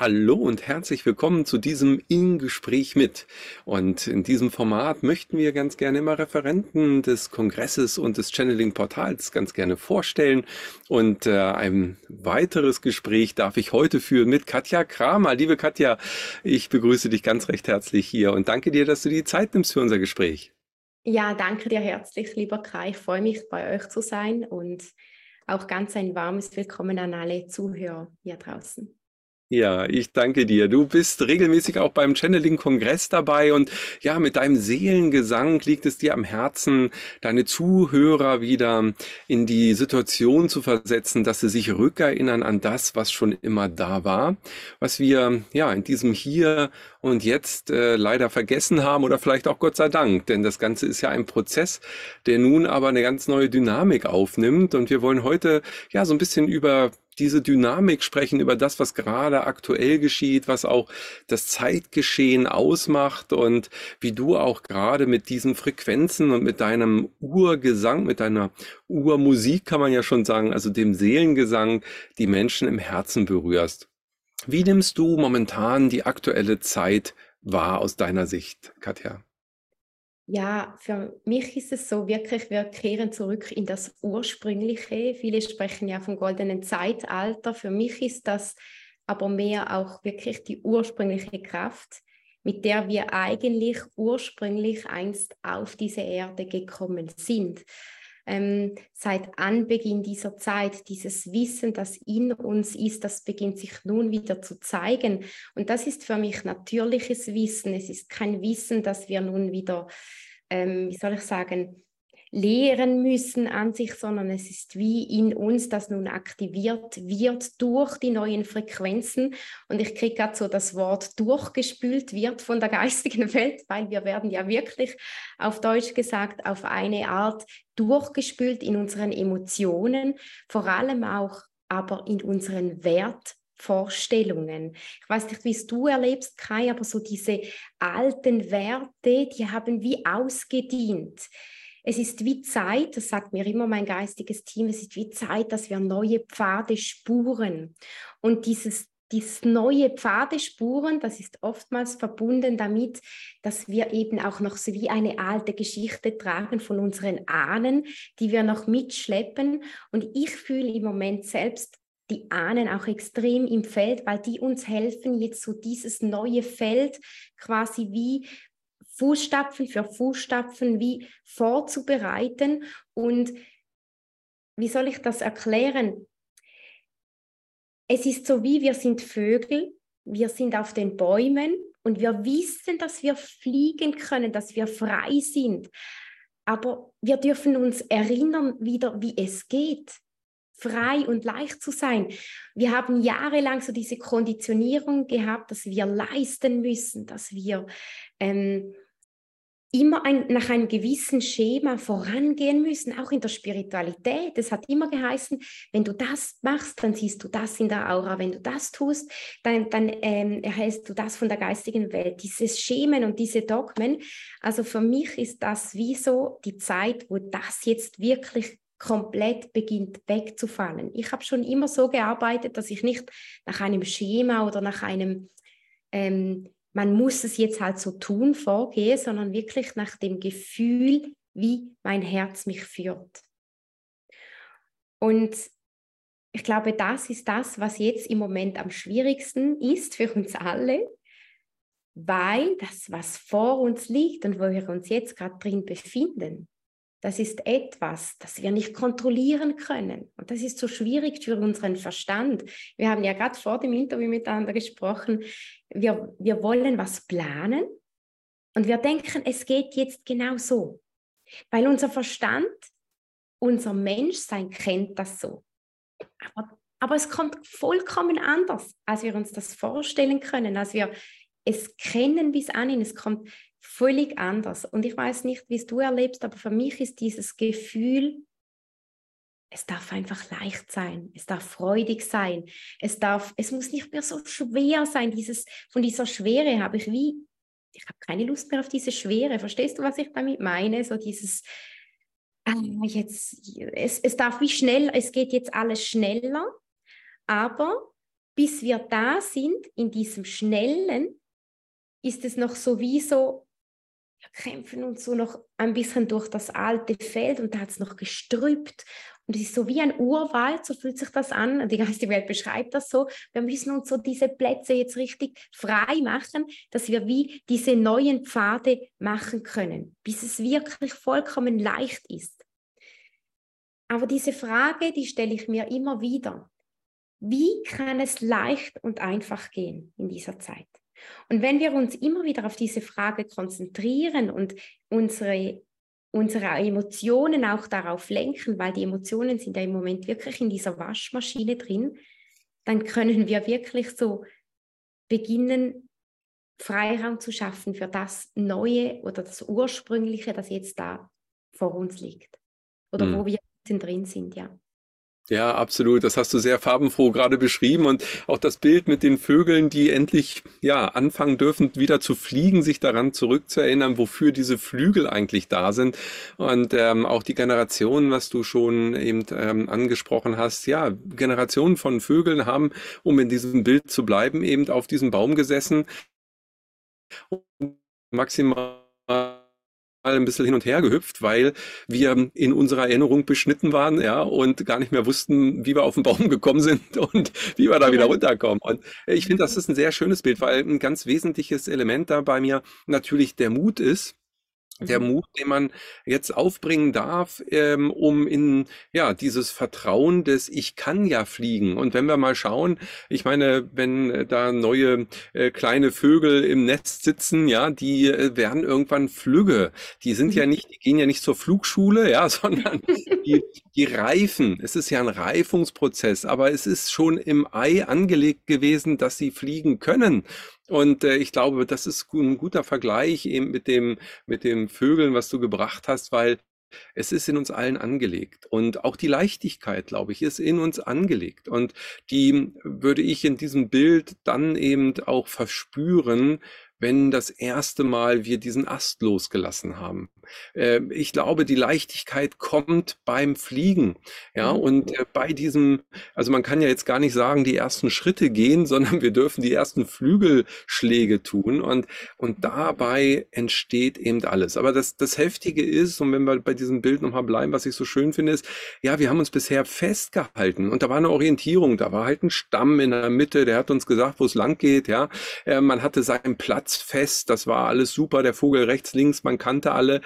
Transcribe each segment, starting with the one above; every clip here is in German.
Hallo und herzlich willkommen zu diesem In-Gespräch mit. Und in diesem Format möchten wir ganz gerne immer Referenten des Kongresses und des Channeling-Portals ganz gerne vorstellen. Und äh, ein weiteres Gespräch darf ich heute führen mit Katja Kramer. Liebe Katja, ich begrüße dich ganz recht herzlich hier und danke dir, dass du die Zeit nimmst für unser Gespräch. Ja, danke dir herzlich, lieber Kai. Ich freue mich, bei euch zu sein und auch ganz ein warmes Willkommen an alle Zuhörer hier draußen. Ja, ich danke dir. Du bist regelmäßig auch beim Channeling-Kongress dabei und ja, mit deinem Seelengesang liegt es dir am Herzen, deine Zuhörer wieder in die Situation zu versetzen, dass sie sich rückerinnern an das, was schon immer da war, was wir ja in diesem Hier und Jetzt äh, leider vergessen haben oder vielleicht auch Gott sei Dank, denn das Ganze ist ja ein Prozess, der nun aber eine ganz neue Dynamik aufnimmt und wir wollen heute ja so ein bisschen über diese Dynamik sprechen, über das, was gerade aktuell geschieht, was auch das Zeitgeschehen ausmacht und wie du auch gerade mit diesen Frequenzen und mit deinem Urgesang, mit deiner Urmusik kann man ja schon sagen, also dem Seelengesang, die Menschen im Herzen berührst. Wie nimmst du momentan die aktuelle Zeit wahr aus deiner Sicht, Katja? Ja, für mich ist es so wirklich, wir kehren zurück in das Ursprüngliche. Viele sprechen ja vom goldenen Zeitalter. Für mich ist das aber mehr auch wirklich die ursprüngliche Kraft, mit der wir eigentlich ursprünglich einst auf diese Erde gekommen sind ähm, seit Anbeginn dieser Zeit, dieses Wissen, das in uns ist, das beginnt sich nun wieder zu zeigen. Und das ist für mich natürliches Wissen. Es ist kein Wissen, das wir nun wieder, ähm, wie soll ich sagen, lehren müssen an sich, sondern es ist wie in uns, das nun aktiviert wird durch die neuen Frequenzen. Und ich kriege gerade so das Wort durchgespült wird von der geistigen Welt, weil wir werden ja wirklich auf Deutsch gesagt auf eine Art durchgespült in unseren Emotionen, vor allem auch aber in unseren Wertvorstellungen. Ich weiß nicht, wie es du erlebst, Kai, aber so diese alten Werte, die haben wie ausgedient. Es ist wie Zeit, das sagt mir immer mein geistiges Team, es ist wie Zeit, dass wir neue Pfade spuren. Und dieses dieses neue Pfade spuren, das ist oftmals verbunden damit, dass wir eben auch noch so wie eine alte Geschichte tragen von unseren Ahnen, die wir noch mitschleppen. Und ich fühle im Moment selbst die Ahnen auch extrem im Feld, weil die uns helfen, jetzt so dieses neue Feld quasi wie Fußstapfen für Fußstapfen wie vorzubereiten. Und wie soll ich das erklären? Es ist so wie wir sind Vögel, wir sind auf den Bäumen und wir wissen, dass wir fliegen können, dass wir frei sind. Aber wir dürfen uns erinnern wieder, wie es geht frei und leicht zu sein. Wir haben jahrelang so diese Konditionierung gehabt, dass wir leisten müssen, dass wir ähm, immer ein, nach einem gewissen Schema vorangehen müssen, auch in der Spiritualität. Es hat immer geheißen, wenn du das machst, dann siehst du das in der Aura. Wenn du das tust, dann, dann ähm, erhältst du das von der geistigen Welt. Dieses Schemen und diese Dogmen. Also für mich ist das wie so die Zeit, wo das jetzt wirklich komplett beginnt wegzufallen. Ich habe schon immer so gearbeitet, dass ich nicht nach einem Schema oder nach einem ähm, man muss es jetzt halt so tun, vorgehe, sondern wirklich nach dem Gefühl, wie mein Herz mich führt. Und ich glaube, das ist das, was jetzt im Moment am schwierigsten ist für uns alle, weil das, was vor uns liegt und wo wir uns jetzt gerade drin befinden, das ist etwas, das wir nicht kontrollieren können. Und das ist so schwierig für unseren Verstand. Wir haben ja gerade vor dem Interview miteinander gesprochen. Wir, wir wollen was planen und wir denken, es geht jetzt genau so. Weil unser Verstand, unser Menschsein kennt das so. Aber, aber es kommt vollkommen anders, als wir uns das vorstellen können, als wir es kennen bis an. Es kommt völlig anders. Und ich weiß nicht, wie es du erlebst, aber für mich ist dieses Gefühl es darf einfach leicht sein, es darf freudig sein, es darf, es muss nicht mehr so schwer sein. Dieses, von dieser Schwere habe ich wie, ich habe keine Lust mehr auf diese Schwere. Verstehst du, was ich damit meine? So dieses, äh, jetzt, es, es darf wie schnell, es geht jetzt alles schneller, aber bis wir da sind, in diesem Schnellen, ist es noch so wie so, kämpfen uns so noch ein bisschen durch das alte Feld und da hat es noch gestrüppt und es ist so wie ein Urwald, so fühlt sich das an. Die geistige Welt beschreibt das so. Wir müssen uns so diese Plätze jetzt richtig frei machen, dass wir wie diese neuen Pfade machen können, bis es wirklich vollkommen leicht ist. Aber diese Frage, die stelle ich mir immer wieder. Wie kann es leicht und einfach gehen in dieser Zeit? Und wenn wir uns immer wieder auf diese Frage konzentrieren und unsere unsere Emotionen auch darauf lenken, weil die Emotionen sind ja im Moment wirklich in dieser Waschmaschine drin, dann können wir wirklich so beginnen, Freiraum zu schaffen für das Neue oder das Ursprüngliche, das jetzt da vor uns liegt. Oder mhm. wo wir drin sind, ja. Ja, absolut. Das hast du sehr farbenfroh gerade beschrieben und auch das Bild mit den Vögeln, die endlich ja anfangen dürfen, wieder zu fliegen, sich daran zurückzuerinnern, wofür diese Flügel eigentlich da sind und ähm, auch die Generationen, was du schon eben ähm, angesprochen hast. Ja, Generationen von Vögeln haben, um in diesem Bild zu bleiben, eben auf diesem Baum gesessen und maximal ein bisschen hin und her gehüpft, weil wir in unserer Erinnerung beschnitten waren, ja, und gar nicht mehr wussten, wie wir auf den Baum gekommen sind und wie wir da wieder runterkommen. Und ich finde, das ist ein sehr schönes Bild, weil ein ganz wesentliches Element da bei mir natürlich der Mut ist, der mhm. Mut, den man jetzt aufbringen darf, ähm, um in ja dieses Vertrauen des Ich kann ja fliegen. Und wenn wir mal schauen, ich meine, wenn da neue äh, kleine Vögel im Netz sitzen, ja, die äh, werden irgendwann Flügge. Die sind ja mhm. nicht, die gehen ja nicht zur Flugschule, ja, sondern die, die reifen. Es ist ja ein Reifungsprozess, aber es ist schon im Ei angelegt gewesen, dass sie fliegen können. Und äh, ich glaube, das ist ein guter Vergleich eben mit dem, mit dem Vögeln, was du gebracht hast, weil es ist in uns allen angelegt. Und auch die Leichtigkeit, glaube ich, ist in uns angelegt. Und die würde ich in diesem Bild dann eben auch verspüren, wenn das erste Mal wir diesen Ast losgelassen haben. Äh, ich glaube, die Leichtigkeit kommt beim Fliegen. Ja, mhm. und äh, bei diesem, also man kann ja jetzt gar nicht sagen, die ersten Schritte gehen, sondern wir dürfen die ersten Flügelschläge tun und, und dabei entsteht eben alles. Aber das, das Heftige ist, und wenn wir bei diesem Bild nochmal bleiben, was ich so schön finde, ist, ja, wir haben uns bisher festgehalten und da war eine Orientierung, da war halt ein Stamm in der Mitte, der hat uns gesagt, wo es lang geht, ja. Äh, man hatte seinen Platz fest, das war alles super, der Vogel rechts, links, man kannte alle.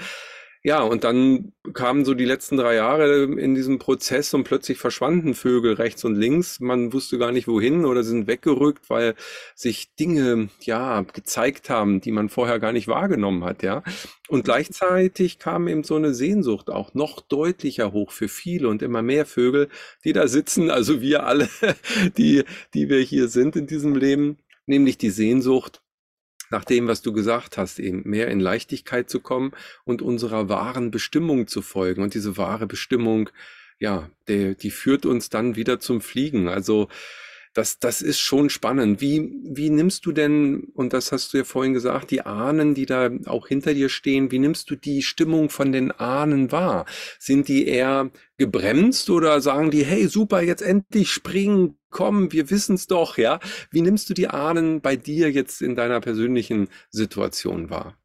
Ja, und dann kamen so die letzten drei Jahre in diesem Prozess und plötzlich verschwanden Vögel rechts und links. Man wusste gar nicht wohin oder sind weggerückt, weil sich Dinge, ja, gezeigt haben, die man vorher gar nicht wahrgenommen hat, ja. Und gleichzeitig kam eben so eine Sehnsucht auch noch deutlicher hoch für viele und immer mehr Vögel, die da sitzen, also wir alle, die, die wir hier sind in diesem Leben, nämlich die Sehnsucht, nach dem, was du gesagt hast, eben mehr in Leichtigkeit zu kommen und unserer wahren Bestimmung zu folgen. Und diese wahre Bestimmung, ja, der, die führt uns dann wieder zum Fliegen. Also das, das ist schon spannend. Wie, wie nimmst du denn, und das hast du ja vorhin gesagt, die Ahnen, die da auch hinter dir stehen, wie nimmst du die Stimmung von den Ahnen wahr? Sind die eher gebremst oder sagen die, hey, super, jetzt endlich springen, komm, wir wissen's doch, ja? Wie nimmst du die Ahnen bei dir jetzt in deiner persönlichen Situation wahr?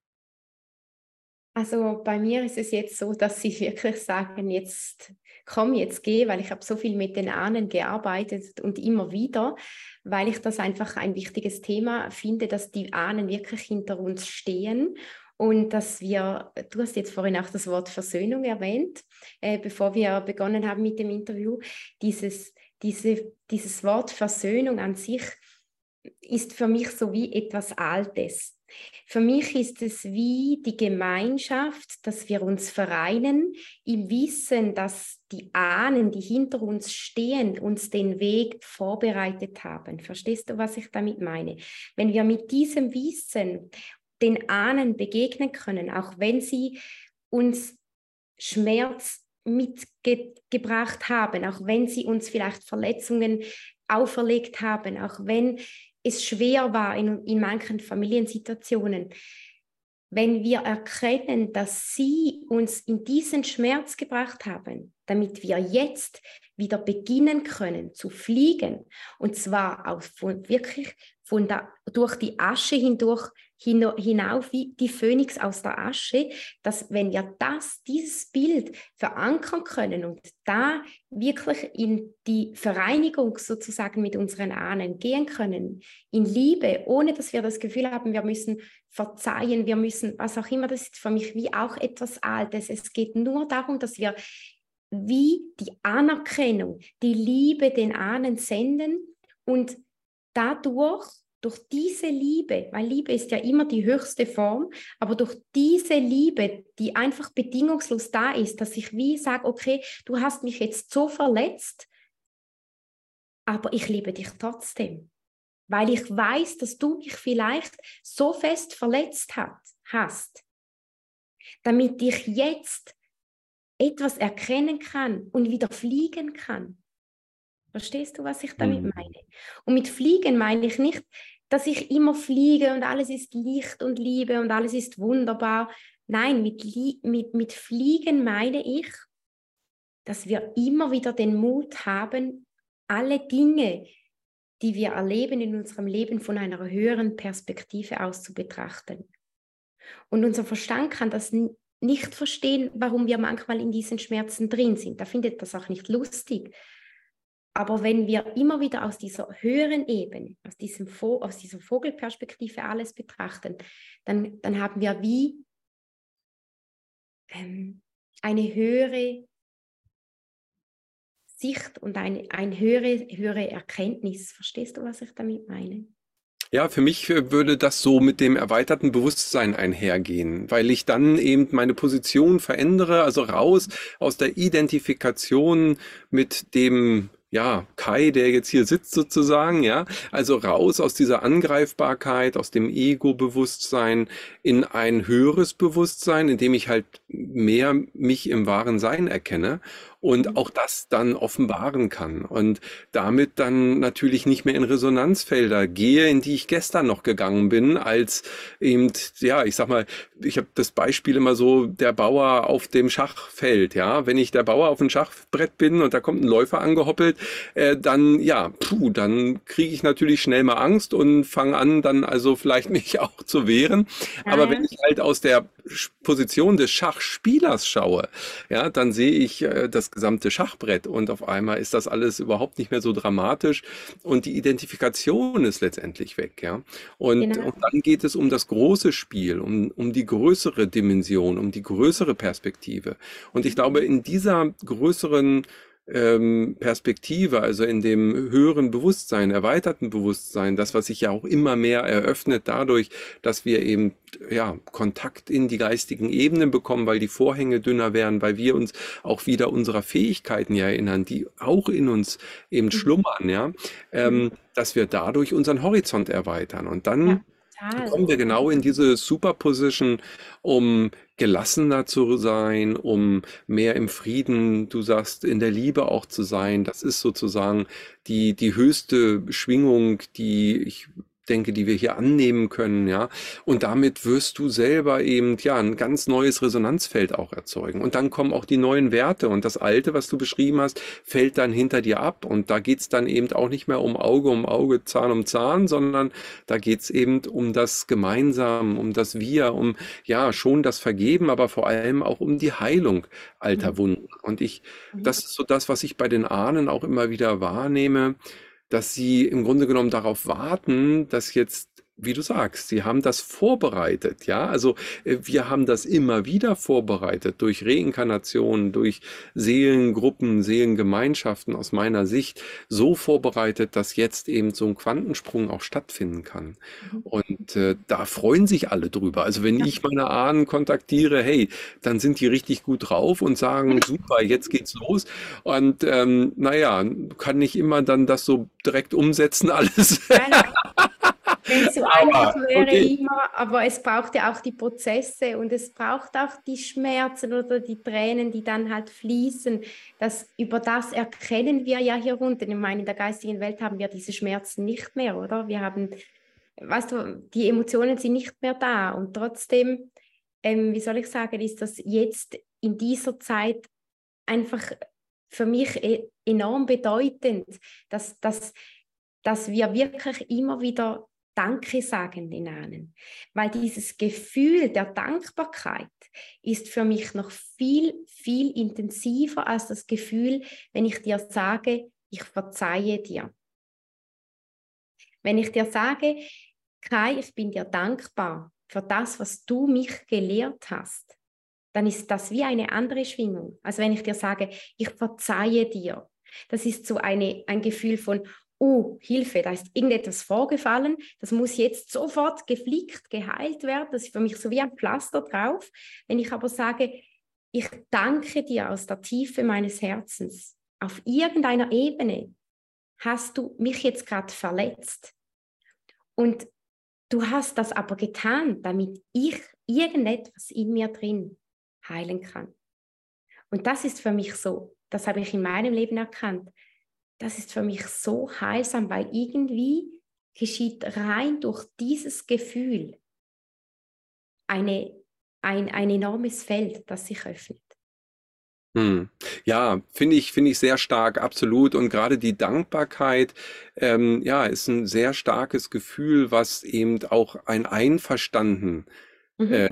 Also bei mir ist es jetzt so, dass sie wirklich sagen, jetzt komm, jetzt geh, weil ich habe so viel mit den Ahnen gearbeitet und immer wieder, weil ich das einfach ein wichtiges Thema finde, dass die Ahnen wirklich hinter uns stehen und dass wir, du hast jetzt vorhin auch das Wort Versöhnung erwähnt, äh, bevor wir begonnen haben mit dem Interview, dieses, diese, dieses Wort Versöhnung an sich ist für mich so wie etwas Altes. Für mich ist es wie die Gemeinschaft, dass wir uns vereinen im Wissen, dass die Ahnen, die hinter uns stehen, uns den Weg vorbereitet haben. Verstehst du, was ich damit meine? Wenn wir mit diesem Wissen den Ahnen begegnen können, auch wenn sie uns Schmerz mitgebracht haben, auch wenn sie uns vielleicht Verletzungen auferlegt haben, auch wenn es schwer war in, in manchen Familiensituationen. Wenn wir erkennen, dass sie uns in diesen Schmerz gebracht haben, damit wir jetzt wieder beginnen können zu fliegen, und zwar auf, von, wirklich von der, durch die Asche hindurch hinauf wie die Phönix aus der Asche, dass wenn wir das, dieses Bild verankern können und da wirklich in die Vereinigung sozusagen mit unseren Ahnen gehen können, in Liebe, ohne dass wir das Gefühl haben, wir müssen verzeihen, wir müssen, was auch immer, das ist für mich wie auch etwas Altes. Es geht nur darum, dass wir wie die Anerkennung, die Liebe den Ahnen senden und dadurch, durch diese Liebe, weil Liebe ist ja immer die höchste Form, aber durch diese Liebe, die einfach bedingungslos da ist, dass ich wie sage, okay, du hast mich jetzt so verletzt, aber ich liebe dich trotzdem, weil ich weiß, dass du mich vielleicht so fest verletzt hat, hast, damit ich jetzt etwas erkennen kann und wieder fliegen kann. Verstehst du, was ich damit mhm. meine? Und mit Fliegen meine ich nicht, dass ich immer fliege und alles ist Licht und Liebe und alles ist wunderbar. Nein, mit, mit, mit Fliegen meine ich, dass wir immer wieder den Mut haben, alle Dinge, die wir erleben in unserem Leben von einer höheren Perspektive aus zu betrachten. Und unser Verstand kann das nicht verstehen, warum wir manchmal in diesen Schmerzen drin sind. Da findet das auch nicht lustig. Aber wenn wir immer wieder aus dieser höheren Ebene, aus, diesem aus dieser Vogelperspektive alles betrachten, dann, dann haben wir wie ähm, eine höhere Sicht und eine, eine höhere, höhere Erkenntnis. Verstehst du, was ich damit meine? Ja, für mich äh, würde das so mit dem erweiterten Bewusstsein einhergehen, weil ich dann eben meine Position verändere, also raus aus der Identifikation mit dem ja, Kai, der jetzt hier sitzt sozusagen, ja, also raus aus dieser Angreifbarkeit, aus dem Ego-Bewusstsein in ein höheres Bewusstsein, in dem ich halt mehr mich im wahren Sein erkenne und mhm. auch das dann offenbaren kann und damit dann natürlich nicht mehr in Resonanzfelder gehe, in die ich gestern noch gegangen bin, als eben, ja, ich sag mal, ich habe das Beispiel immer so, der Bauer auf dem Schachfeld, ja, wenn ich der Bauer auf dem Schachbrett bin und da kommt ein Läufer angehoppelt, äh, dann, ja, puh, dann kriege ich natürlich schnell mal Angst und fange an, dann also vielleicht mich auch zu wehren. Aber wenn ich halt aus der Position des Schachspielers schaue, ja, dann sehe ich äh, das gesamte Schachbrett und auf einmal ist das alles überhaupt nicht mehr so dramatisch und die Identifikation ist letztendlich weg, ja. Und, genau. und dann geht es um das große Spiel, um, um die größere Dimension, um die größere Perspektive. Und ich glaube, in dieser größeren ähm, Perspektive, also in dem höheren Bewusstsein, erweiterten Bewusstsein, das, was sich ja auch immer mehr eröffnet dadurch, dass wir eben ja, Kontakt in die geistigen Ebenen bekommen, weil die Vorhänge dünner werden, weil wir uns auch wieder unserer Fähigkeiten ja erinnern, die auch in uns eben mhm. schlummern, ja, ähm, mhm. dass wir dadurch unseren Horizont erweitern. Und dann ja Total. kommen wir genau in diese Superposition, um gelassener zu sein, um mehr im Frieden, du sagst, in der Liebe auch zu sein. Das ist sozusagen die, die höchste Schwingung, die ich denke, die wir hier annehmen können, ja. Und damit wirst du selber eben, ja, ein ganz neues Resonanzfeld auch erzeugen. Und dann kommen auch die neuen Werte und das Alte, was du beschrieben hast, fällt dann hinter dir ab. Und da geht's dann eben auch nicht mehr um Auge um Auge, Zahn um Zahn, sondern da geht's eben um das Gemeinsam, um das Wir, um, ja, schon das Vergeben, aber vor allem auch um die Heilung alter mhm. Wunden. Und ich, mhm. das ist so das, was ich bei den Ahnen auch immer wieder wahrnehme dass sie im Grunde genommen darauf warten, dass jetzt wie du sagst, sie haben das vorbereitet, ja. Also äh, wir haben das immer wieder vorbereitet durch Reinkarnation, durch Seelengruppen, Seelengemeinschaften aus meiner Sicht so vorbereitet, dass jetzt eben so ein Quantensprung auch stattfinden kann. Mhm. Und äh, da freuen sich alle drüber. Also wenn ja. ich meine Ahnen kontaktiere, hey, dann sind die richtig gut drauf und sagen, super, jetzt geht's los. Und ähm, naja, kann nicht immer dann das so direkt umsetzen alles. Wenn so einfach wäre okay. immer, aber es braucht ja auch die Prozesse und es braucht auch die Schmerzen oder die Tränen, die dann halt fließen. Das, über das erkennen wir ja hier unten. Ich meine, in der geistigen Welt haben wir diese Schmerzen nicht mehr, oder? Wir haben, weißt du, die Emotionen sind nicht mehr da und trotzdem, ähm, wie soll ich sagen, ist das jetzt in dieser Zeit einfach für mich e-, enorm bedeutend, dass, dass, dass wir wirklich immer wieder Danke sagen den Ahnen. Weil dieses Gefühl der Dankbarkeit ist für mich noch viel, viel intensiver als das Gefühl, wenn ich dir sage, ich verzeihe dir. Wenn ich dir sage, Kai, ich bin dir dankbar für das, was du mich gelehrt hast, dann ist das wie eine andere Schwingung. Also wenn ich dir sage, ich verzeihe dir, das ist so eine, ein Gefühl von, oh, Hilfe, da ist irgendetwas vorgefallen, das muss jetzt sofort geflickt, geheilt werden, das ist für mich so wie ein Pflaster drauf. Wenn ich aber sage, ich danke dir aus der Tiefe meines Herzens, auf irgendeiner Ebene hast du mich jetzt gerade verletzt. Und du hast das aber getan, damit ich irgendetwas in mir drin heilen kann. Und das ist für mich so, das habe ich in meinem Leben erkannt, das ist für mich so heilsam, weil irgendwie geschieht rein durch dieses Gefühl eine, ein, ein enormes Feld, das sich öffnet. Hm. Ja, finde ich, finde ich sehr stark, absolut. Und gerade die Dankbarkeit, ähm, ja, ist ein sehr starkes Gefühl, was eben auch ein Einverstanden mhm. äh,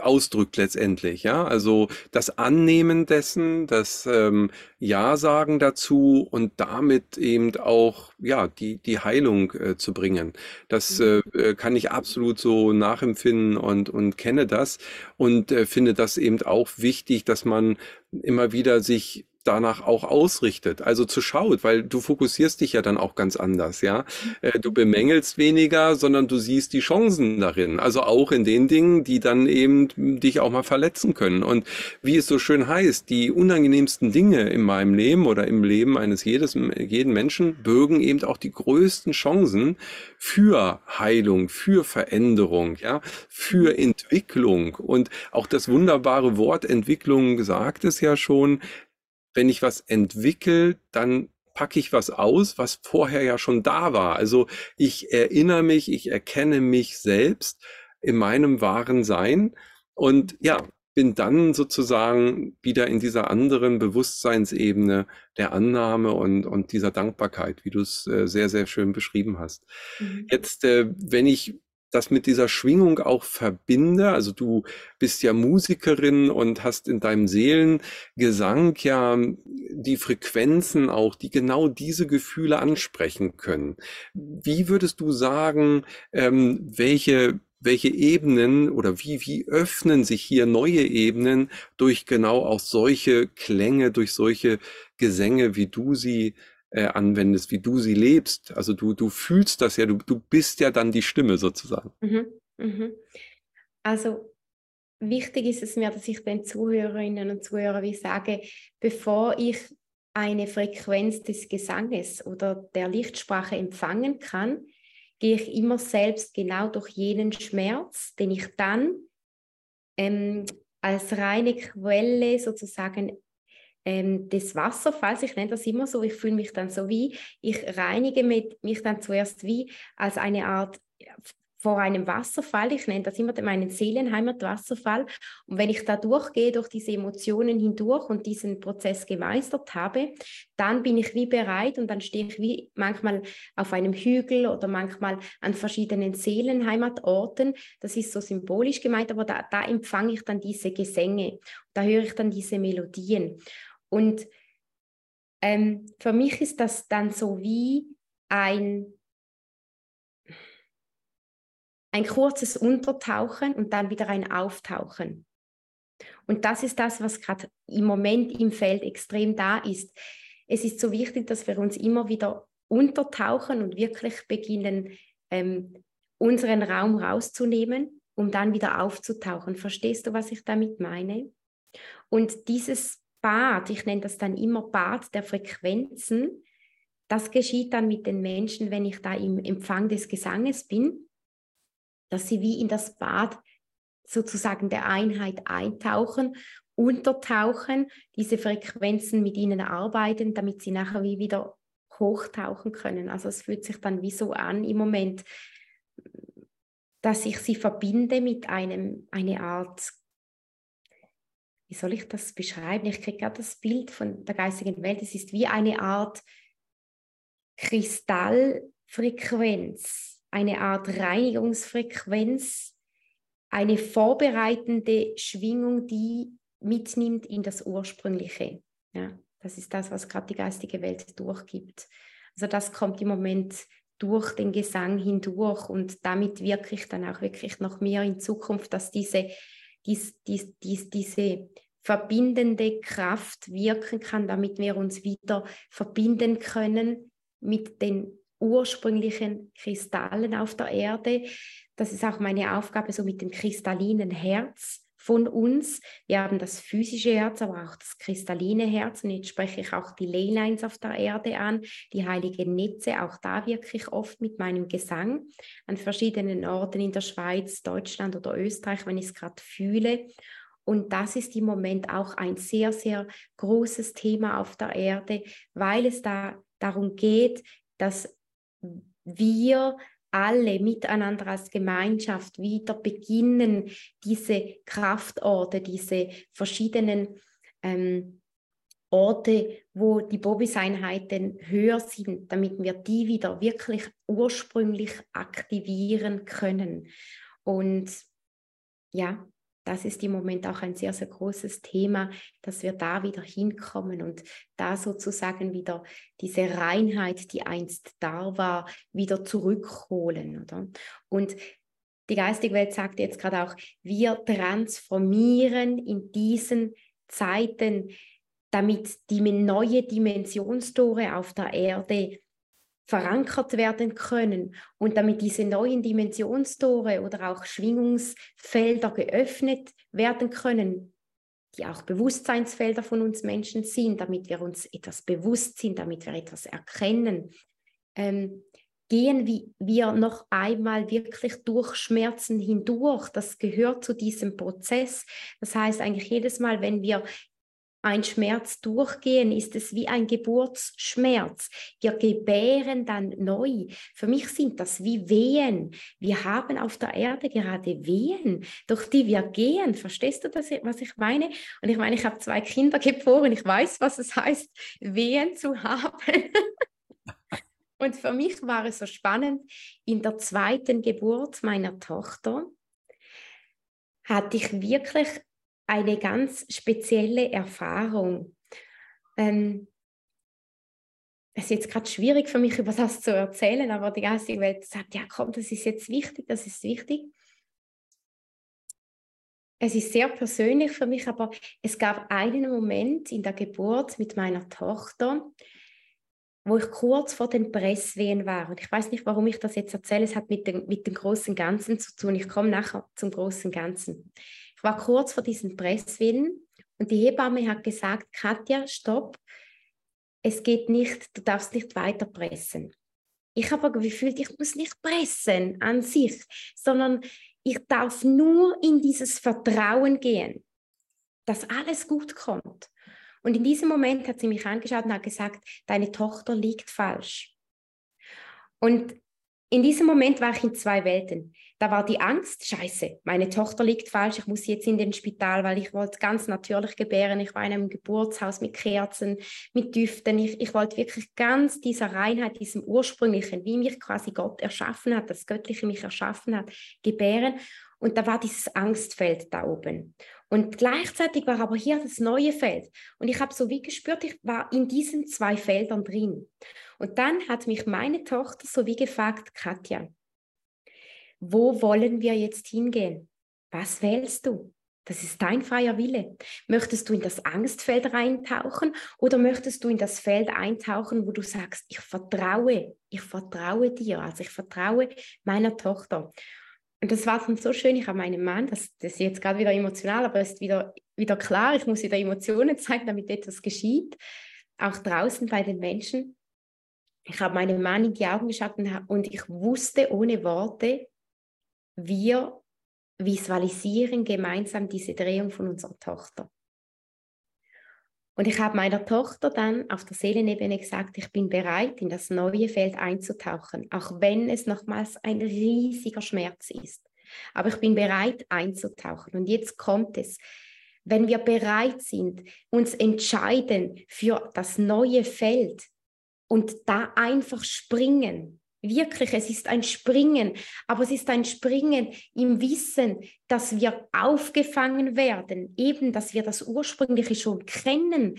ausdrückt letztendlich, ja. Also das Annehmen dessen, das ähm, Ja sagen dazu und damit eben auch ja die die Heilung äh, zu bringen. Das mhm. äh, äh, kann ich absolut so nachempfinden und und kenne das und äh, finde das eben auch wichtig, dass man immer wieder sich danach auch ausrichtet, also zu schaut, weil du fokussierst dich ja dann auch ganz anders, ja. Äh, du bemängelst weniger, sondern du siehst die Chancen darin, also auch in den Dingen, die dann eben dich auch mal verletzen können. Und wie es so schön heißt, die unangenehmsten Dinge in meinem Leben oder im Leben eines jedes, jeden Menschen bürgen eben auch die größten Chancen für Heilung, für Veränderung, ja, für Entwicklung. Und auch das wunderbare Wort Entwicklung sagt es ja schon, wenn ich was entwickle, dann packe ich was aus, was vorher ja schon da war. Also ich erinnere mich, ich erkenne mich selbst in meinem wahren Sein und ja, bin dann sozusagen wieder in dieser anderen Bewusstseinsebene der Annahme und, und dieser Dankbarkeit, wie du es äh, sehr, sehr schön beschrieben hast. Mhm. Jetzt, äh, wenn ich das mit dieser Schwingung auch verbinde. Also du bist ja Musikerin und hast in deinem Seelengesang ja die Frequenzen auch, die genau diese Gefühle ansprechen können. Wie würdest du sagen, ähm, welche welche Ebenen oder wie, wie öffnen sich hier neue Ebenen durch genau auch solche Klänge, durch solche Gesänge, wie du sie äh, anwendest, wie du sie lebst. Also du, du fühlst das ja, du, du bist ja dann die Stimme sozusagen. Mhm, mhm. Also wichtig ist es mir, dass ich den Zuhörerinnen und Zuhörern wie sage, bevor ich eine Frequenz des Gesanges oder der Lichtsprache empfangen kann, gehe ich immer selbst genau durch jenen Schmerz, den ich dann ähm, als reine Quelle sozusagen ähm, des Wasserfalls, ich nenne das immer so, ich fühle mich dann so wie, ich reinige mit, mich dann zuerst wie als eine Art vor einem Wasserfall, ich nenne das immer meinen Seelenheimatwasserfall. Und wenn ich da durchgehe, durch diese Emotionen hindurch und diesen Prozess gemeistert habe, dann bin ich wie bereit und dann stehe ich wie manchmal auf einem Hügel oder manchmal an verschiedenen Seelenheimatorten. Das ist so symbolisch gemeint, aber da, da empfange ich dann diese Gesänge, da höre ich dann diese Melodien. Und ähm, für mich ist das dann so wie ein, ein kurzes Untertauchen und dann wieder ein Auftauchen. Und das ist das, was gerade im Moment im Feld extrem da ist. Es ist so wichtig, dass wir uns immer wieder untertauchen und wirklich beginnen, ähm, unseren Raum rauszunehmen, um dann wieder aufzutauchen. Verstehst du, was ich damit meine? Und dieses Bad, ich nenne das dann immer Bad der Frequenzen, das geschieht dann mit den Menschen, wenn ich da im Empfang des Gesanges bin, dass sie wie in das Bad sozusagen der Einheit eintauchen, untertauchen, diese Frequenzen mit ihnen arbeiten, damit sie nachher wie wieder hochtauchen können. Also es fühlt sich dann wie so an im Moment, dass ich sie verbinde mit einem, eine Art, wie soll ich das beschreiben? Ich kriege gerade das Bild von der geistigen Welt. Es ist wie eine Art Kristallfrequenz, eine Art Reinigungsfrequenz, eine vorbereitende Schwingung, die mitnimmt in das Ursprüngliche. Ja, das ist das, was gerade die geistige Welt durchgibt. Also das kommt im Moment durch den Gesang hindurch und damit wirklich dann auch wirklich noch mehr in Zukunft, dass diese, dies, dies, dies, diese verbindende Kraft wirken kann, damit wir uns wieder verbinden können mit den ursprünglichen Kristallen auf der Erde. Das ist auch meine Aufgabe, so mit dem kristallinen Herz von uns. Wir haben das physische Herz, aber auch das kristalline Herz. Und jetzt spreche ich auch die Leylines auf der Erde an, die heiligen Netze, auch da wirklich oft mit meinem Gesang an verschiedenen Orten in der Schweiz, Deutschland oder Österreich, wenn ich es gerade fühle. Und das ist im Moment auch ein sehr, sehr großes Thema auf der Erde, weil es da darum geht, dass wir alle miteinander als Gemeinschaft wieder beginnen, diese Kraftorte, diese verschiedenen ähm, Orte, wo die Bobis-Einheiten höher sind, damit wir die wieder wirklich ursprünglich aktivieren können. Und ja, das ist im Moment auch ein sehr, sehr großes Thema, dass wir da wieder hinkommen und da sozusagen wieder diese Reinheit, die einst da war, wieder zurückholen. Oder? Und die geistige Welt sagt jetzt gerade auch, wir transformieren in diesen Zeiten, damit die neue Dimensionstore auf der Erde verankert werden können und damit diese neuen Dimensionstore oder auch Schwingungsfelder geöffnet werden können, die auch Bewusstseinsfelder von uns Menschen sind, damit wir uns etwas bewusst sind, damit wir etwas erkennen, ähm, gehen wir noch einmal wirklich durch Schmerzen hindurch. Das gehört zu diesem Prozess. Das heißt eigentlich jedes Mal, wenn wir ein Schmerz durchgehen, ist es wie ein Geburtsschmerz. Wir gebären dann neu. Für mich sind das wie Wehen. Wir haben auf der Erde gerade Wehen, durch die wir gehen. Verstehst du, das, was ich meine? Und ich meine, ich habe zwei Kinder geboren. Ich weiß, was es heißt, Wehen zu haben. Und für mich war es so spannend, in der zweiten Geburt meiner Tochter hatte ich wirklich eine ganz spezielle Erfahrung. Ähm, es ist jetzt gerade schwierig für mich, über das zu erzählen, aber die geistige Welt sagt, ja komm, das ist jetzt wichtig, das ist wichtig. Es ist sehr persönlich für mich, aber es gab einen Moment in der Geburt mit meiner Tochter, wo ich kurz vor den Presswehen war. Und ich weiß nicht, warum ich das jetzt erzähle. Es hat mit dem, mit dem großen Ganzen zu tun. Ich komme nachher zum großen Ganzen. Ich war kurz vor diesen Presswehen und die Hebamme hat gesagt, Katja, stopp, es geht nicht, du darfst nicht weiter pressen. Ich habe aber gefühlt, ich muss nicht pressen an sich, sondern ich darf nur in dieses Vertrauen gehen, dass alles gut kommt. Und in diesem Moment hat sie mich angeschaut und hat gesagt, deine Tochter liegt falsch. Und in diesem Moment war ich in zwei Welten. Da war die Angst, scheiße, meine Tochter liegt falsch, ich muss jetzt in den Spital, weil ich wollte ganz natürlich gebären. Ich war in einem Geburtshaus mit Kerzen, mit Düften. Ich, ich wollte wirklich ganz dieser Reinheit, diesem Ursprünglichen, wie mich quasi Gott erschaffen hat, das Göttliche mich erschaffen hat, gebären. Und da war dieses Angstfeld da oben. Und gleichzeitig war aber hier das neue Feld. Und ich habe so wie gespürt, ich war in diesen zwei Feldern drin. Und dann hat mich meine Tochter so wie gefragt, Katja, wo wollen wir jetzt hingehen? Was wählst du? Das ist dein freier Wille. Möchtest du in das Angstfeld reintauchen oder möchtest du in das Feld eintauchen, wo du sagst, ich vertraue, ich vertraue dir, also ich vertraue meiner Tochter. Und das war dann so schön, ich habe meinen Mann, das, das ist jetzt gerade wieder emotional, aber es ist wieder, wieder klar, ich muss wieder Emotionen zeigen, damit etwas geschieht, auch draußen bei den Menschen. ich habe meinem Mann in die Augen geschaut und ich wusste ohne Worte, wir visualisieren gemeinsam diese Drehung von unserer Tochter. Und ich habe meiner Tochter dann auf der Seelenebene gesagt, ich bin bereit, in das neue Feld einzutauchen, auch wenn es nochmals ein riesiger Schmerz ist. Aber ich bin bereit einzutauchen. Und jetzt kommt es. Wenn wir bereit sind, uns entscheiden für das neue Feld und da einfach springen, Wirklich, es ist ein Springen, aber es ist ein Springen im Wissen, dass wir aufgefangen werden, eben, dass wir das Ursprüngliche schon kennen.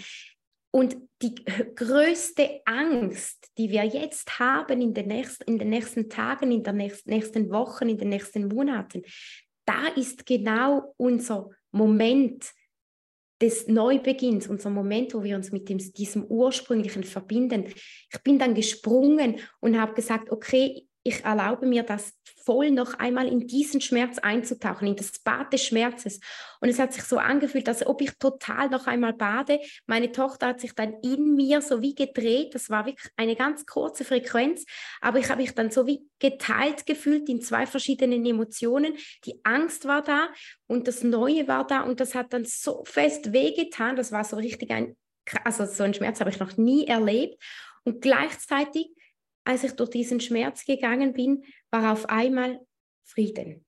Und die größte Angst, die wir jetzt haben in den nächsten, in den nächsten Tagen, in den nächsten Wochen, in den nächsten Monaten, da ist genau unser Moment, des Neubeginns, unser Moment, wo wir uns mit dem, diesem Ursprünglichen verbinden. Ich bin dann gesprungen und habe gesagt, okay, ich erlaube mir das voll noch einmal in diesen Schmerz einzutauchen, in das Bad des Schmerzes. Und es hat sich so angefühlt, als ob ich total noch einmal bade. Meine Tochter hat sich dann in mir so wie gedreht. Das war wirklich eine ganz kurze Frequenz, aber ich habe mich dann so wie geteilt gefühlt in zwei verschiedenen Emotionen. Die Angst war da und das Neue war da und das hat dann so fest wehgetan. Das war so richtig ein, also so ein Schmerz habe ich noch nie erlebt. Und gleichzeitig als ich durch diesen Schmerz gegangen bin, war auf einmal Frieden.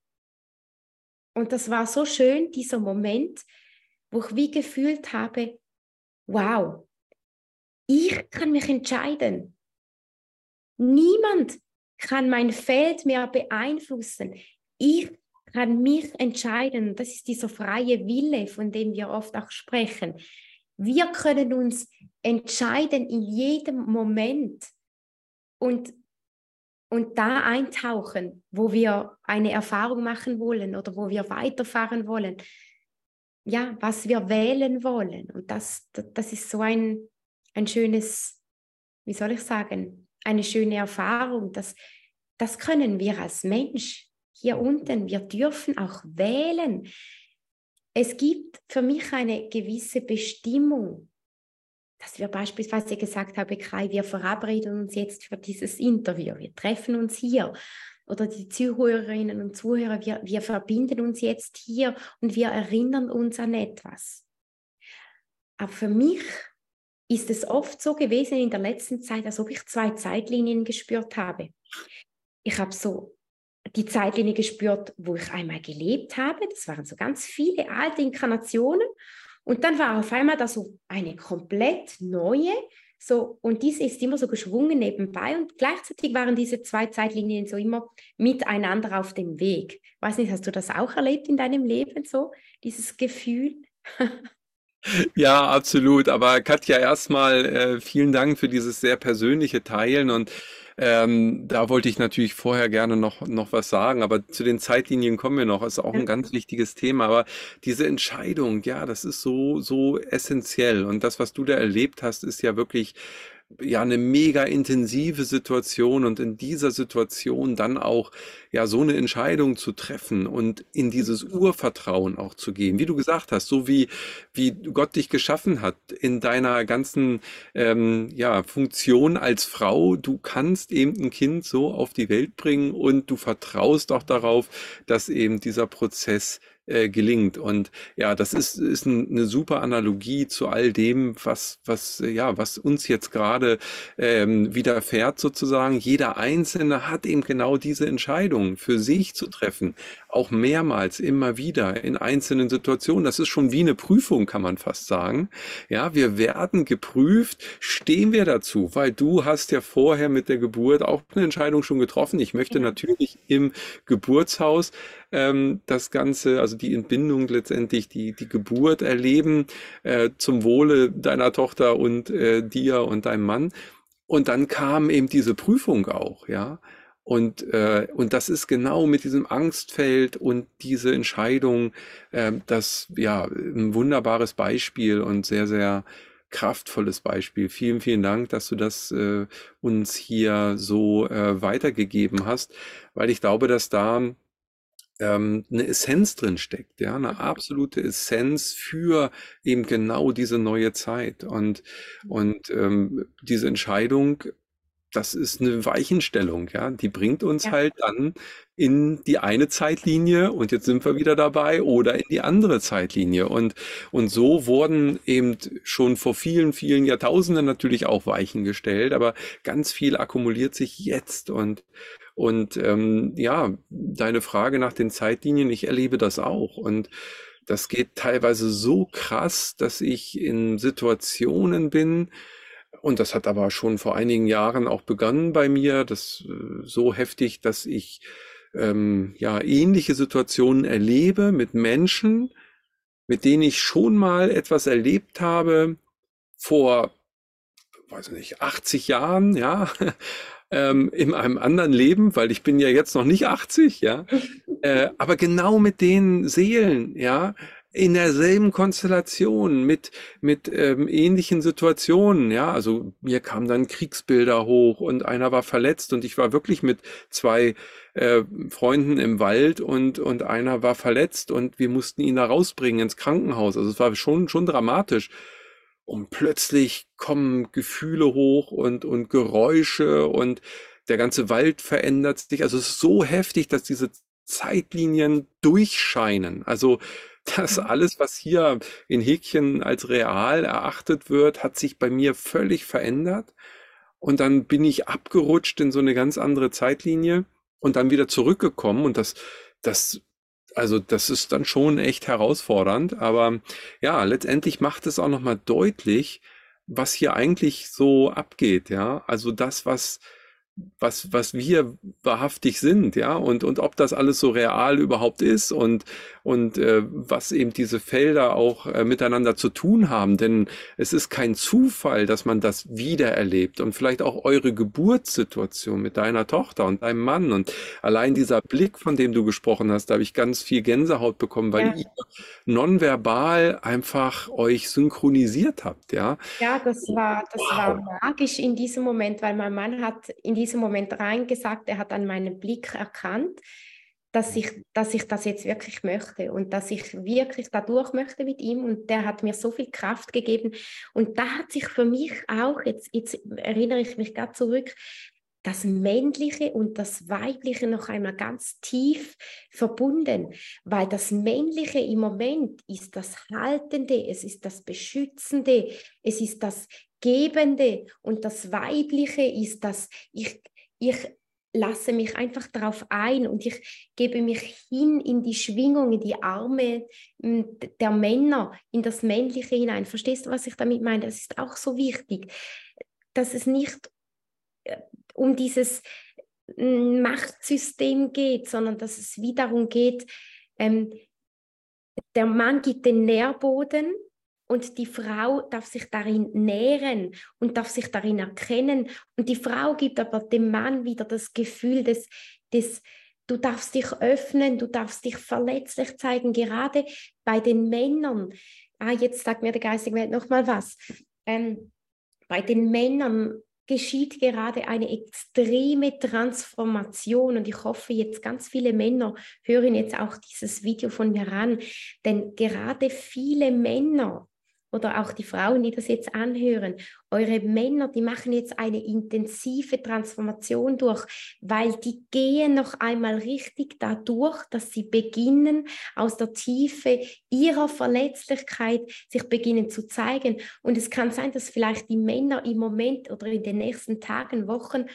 Und das war so schön, dieser Moment, wo ich wie gefühlt habe, wow, ich kann mich entscheiden. Niemand kann mein Feld mehr beeinflussen. Ich kann mich entscheiden. Das ist dieser freie Wille, von dem wir oft auch sprechen. Wir können uns entscheiden in jedem Moment, und, und da eintauchen, wo wir eine Erfahrung machen wollen oder wo wir weiterfahren wollen. Ja, was wir wählen wollen. Und das, das ist so ein, ein schönes, wie soll ich sagen, eine schöne Erfahrung. Das, das können wir als Mensch hier unten. Wir dürfen auch wählen. Es gibt für mich eine gewisse Bestimmung dass wir beispielsweise gesagt haben, Kai, wir verabreden uns jetzt für dieses Interview, wir treffen uns hier. Oder die Zuhörerinnen und Zuhörer, wir, wir verbinden uns jetzt hier und wir erinnern uns an etwas. Aber für mich ist es oft so gewesen in der letzten Zeit, als ob ich zwei Zeitlinien gespürt habe. Ich habe so die Zeitlinie gespürt, wo ich einmal gelebt habe. Das waren so ganz viele alte Inkarnationen. Und dann war auf einmal da so eine komplett neue, so, und diese ist immer so geschwungen nebenbei und gleichzeitig waren diese zwei Zeitlinien so immer miteinander auf dem Weg. Weiß nicht, hast du das auch erlebt in deinem Leben so, dieses Gefühl? Ja, absolut. Aber Katja, erstmal äh, vielen Dank für dieses sehr persönliche Teilen und ähm, da wollte ich natürlich vorher gerne noch, noch was sagen, aber zu den Zeitlinien kommen wir noch. Das ist auch ein ganz wichtiges Thema. Aber diese Entscheidung, ja, das ist so, so essentiell. Und das, was du da erlebt hast, ist ja wirklich ja eine mega intensive Situation und in dieser Situation dann auch ja so eine Entscheidung zu treffen und in dieses Urvertrauen auch zu gehen, wie du gesagt hast, so wie wie Gott dich geschaffen hat in deiner ganzen ähm, ja Funktion als Frau, du kannst eben ein Kind so auf die Welt bringen und du vertraust auch darauf, dass eben dieser Prozess äh, gelingt. Und ja, das ist, ist ein, eine super Analogie zu all dem, was, was, ja, was uns jetzt gerade ähm, widerfährt sozusagen. Jeder Einzelne hat eben genau diese Entscheidung für sich zu treffen auch mehrmals, immer wieder in einzelnen Situationen. Das ist schon wie eine Prüfung, kann man fast sagen. Ja, wir werden geprüft, stehen wir dazu, weil du hast ja vorher mit der Geburt auch eine Entscheidung schon getroffen. Ich möchte ja. natürlich im Geburtshaus ähm, das Ganze, also die Entbindung letztendlich, die, die Geburt erleben äh, zum Wohle deiner Tochter und äh, dir und deinem Mann. Und dann kam eben diese Prüfung auch, ja. Und, äh, und das ist genau mit diesem Angstfeld und diese Entscheidung, äh, das ja ein wunderbares Beispiel und sehr, sehr kraftvolles Beispiel. Vielen, vielen Dank, dass du das äh, uns hier so äh, weitergegeben hast, weil ich glaube, dass da ähm, eine Essenz drin steckt, ja, eine absolute Essenz für eben genau diese neue Zeit und und ähm, diese Entscheidung das ist eine Weichenstellung, ja. Die bringt uns ja. halt dann in die eine Zeitlinie und jetzt sind wir wieder dabei oder in die andere Zeitlinie. Und, und so wurden eben schon vor vielen, vielen Jahrtausenden natürlich auch Weichen gestellt, aber ganz viel akkumuliert sich jetzt und, und ähm, ja, deine Frage nach den Zeitlinien, ich erlebe das auch. Und das geht teilweise so krass, dass ich in Situationen bin, und das hat aber schon vor einigen Jahren auch begonnen bei mir, das äh, so heftig, dass ich ähm, ja ähnliche Situationen erlebe mit Menschen, mit denen ich schon mal etwas erlebt habe vor, weiß nicht, 80 Jahren, ja, ähm, in einem anderen Leben, weil ich bin ja jetzt noch nicht 80, ja, äh, aber genau mit den Seelen, ja, in derselben Konstellation mit mit ähm, ähnlichen Situationen ja. Also mir kamen dann Kriegsbilder hoch und einer war verletzt und ich war wirklich mit zwei äh, Freunden im Wald und und einer war verletzt und wir mussten ihn da rausbringen ins Krankenhaus. Also es war schon schon dramatisch. Und plötzlich kommen Gefühle hoch und und Geräusche und der ganze Wald verändert sich. Also es ist so heftig dass diese Zeitlinien durchscheinen. Also dass mhm. alles, was hier in Häkchen als real erachtet wird, hat sich bei mir völlig verändert. Und dann bin ich abgerutscht in so eine ganz andere Zeitlinie und dann wieder zurückgekommen. Und das, das, also das ist dann schon echt herausfordernd. Aber ja, letztendlich macht es auch nochmal deutlich, was hier eigentlich so abgeht. Ja, also das, was, was, was wir wahrhaftig sind, ja, und, und ob das alles so real überhaupt ist und, und äh, was eben diese Felder auch äh, miteinander zu tun haben. Denn es ist kein Zufall, dass man das wiedererlebt und vielleicht auch eure Geburtssituation mit deiner Tochter und deinem Mann und allein dieser Blick, von dem du gesprochen hast, da habe ich ganz viel Gänsehaut bekommen, weil ja. ihr nonverbal einfach euch synchronisiert habt, ja. Ja, das war, das wow. war magisch in diesem Moment, weil mein Mann hat in diesem diesem Moment reingesagt, er hat an meinem Blick erkannt, dass ich, dass ich das jetzt wirklich möchte und dass ich wirklich dadurch möchte mit ihm und der hat mir so viel Kraft gegeben. Und da hat sich für mich auch, jetzt, jetzt erinnere ich mich gerade zurück, das Männliche und das Weibliche noch einmal ganz tief verbunden, weil das Männliche im Moment ist das Haltende, es ist das Beschützende, es ist das Gebende und das Weibliche ist das, ich, ich lasse mich einfach darauf ein und ich gebe mich hin in die Schwingung, in die Arme hm, der Männer, in das Männliche hinein. Verstehst du, was ich damit meine? Das ist auch so wichtig, dass es nicht um dieses hm, Machtsystem geht, sondern dass es wiederum geht, ähm, der Mann gibt den Nährboden und die Frau darf sich darin nähren und darf sich darin erkennen. Und die Frau gibt aber dem Mann wieder das Gefühl des, des du darfst dich öffnen, du darfst dich verletzlich zeigen, gerade bei den Männern. Ah, jetzt sagt mir der geistige Welt nochmal was. Ähm, bei den Männern geschieht gerade eine extreme Transformation. Und ich hoffe jetzt ganz viele Männer hören jetzt auch dieses Video von mir an, denn gerade viele Männer oder auch die Frauen, die das jetzt anhören, eure Männer, die machen jetzt eine intensive Transformation durch, weil die gehen noch einmal richtig dadurch, dass sie beginnen, aus der Tiefe ihrer Verletzlichkeit sich beginnen zu zeigen. Und es kann sein, dass vielleicht die Männer im Moment oder in den nächsten Tagen, Wochen,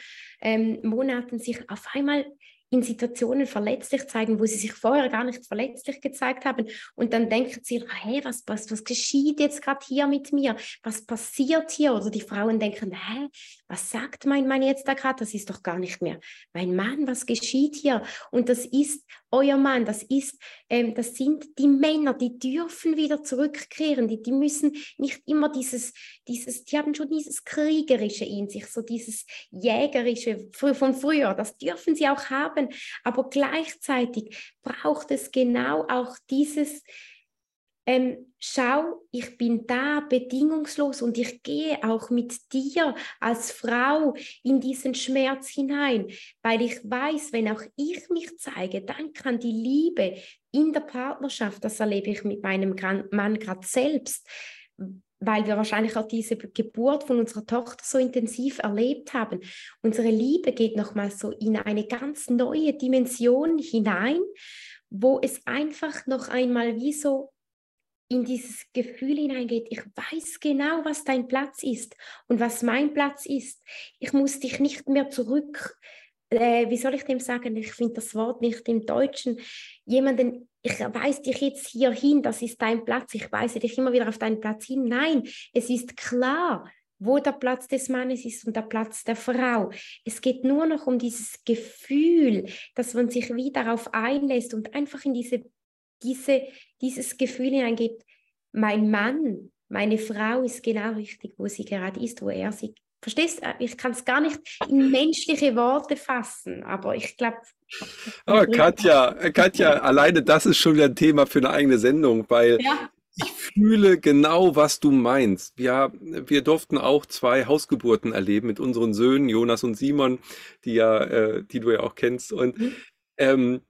ähm, Monaten sich auf einmal in Situationen verletzlich zeigen, wo sie sich vorher gar nicht verletzlich gezeigt haben. Und dann denken sie, hey, was, was, was geschieht jetzt gerade hier mit mir? Was passiert hier? Oder die Frauen denken, hä, was sagt mein Mann jetzt da gerade? Das ist doch gar nicht mehr mein Mann, was geschieht hier? Und das ist euer Mann, das ist, ähm, das sind die Männer, die dürfen wieder zurückkehren, die, die müssen nicht immer dieses, dieses, die haben schon dieses Kriegerische in sich, so dieses Jägerische von früher, das dürfen sie auch haben, aber gleichzeitig braucht es genau auch dieses, ähm, schau, ich bin da bedingungslos und ich gehe auch mit dir als Frau in diesen Schmerz hinein, weil ich weiß, wenn auch ich mich zeige, dann kann die Liebe in der Partnerschaft, das erlebe ich mit meinem Mann gerade selbst, weil wir wahrscheinlich auch diese Geburt von unserer Tochter so intensiv erlebt haben. Unsere Liebe geht nochmal so in eine ganz neue Dimension hinein, wo es einfach noch einmal wie so in dieses Gefühl hineingeht, ich weiß genau, was dein Platz ist und was mein Platz ist. Ich muss dich nicht mehr zurück, äh, wie soll ich dem sagen, ich finde das Wort nicht im Deutschen, jemanden ich weise dich jetzt hier hin, das ist dein Platz, ich weise dich immer wieder auf deinen Platz hin. Nein, es ist klar, wo der Platz des Mannes ist und der Platz der Frau. Es geht nur noch um dieses Gefühl, dass man sich wieder darauf einlässt und einfach in diese, diese, dieses Gefühl hineingeht, mein Mann, meine Frau ist genau richtig, wo sie gerade ist, wo er sie Verstehst du? Ich kann es gar nicht in menschliche Worte fassen, aber ich glaube. Aber Katja, Katja, alleine das ist schon wieder ein Thema für eine eigene Sendung, weil ja. ich fühle genau, was du meinst. Wir, wir durften auch zwei Hausgeburten erleben mit unseren Söhnen, Jonas und Simon, die ja, äh, die du ja auch kennst. Und mhm. ähm,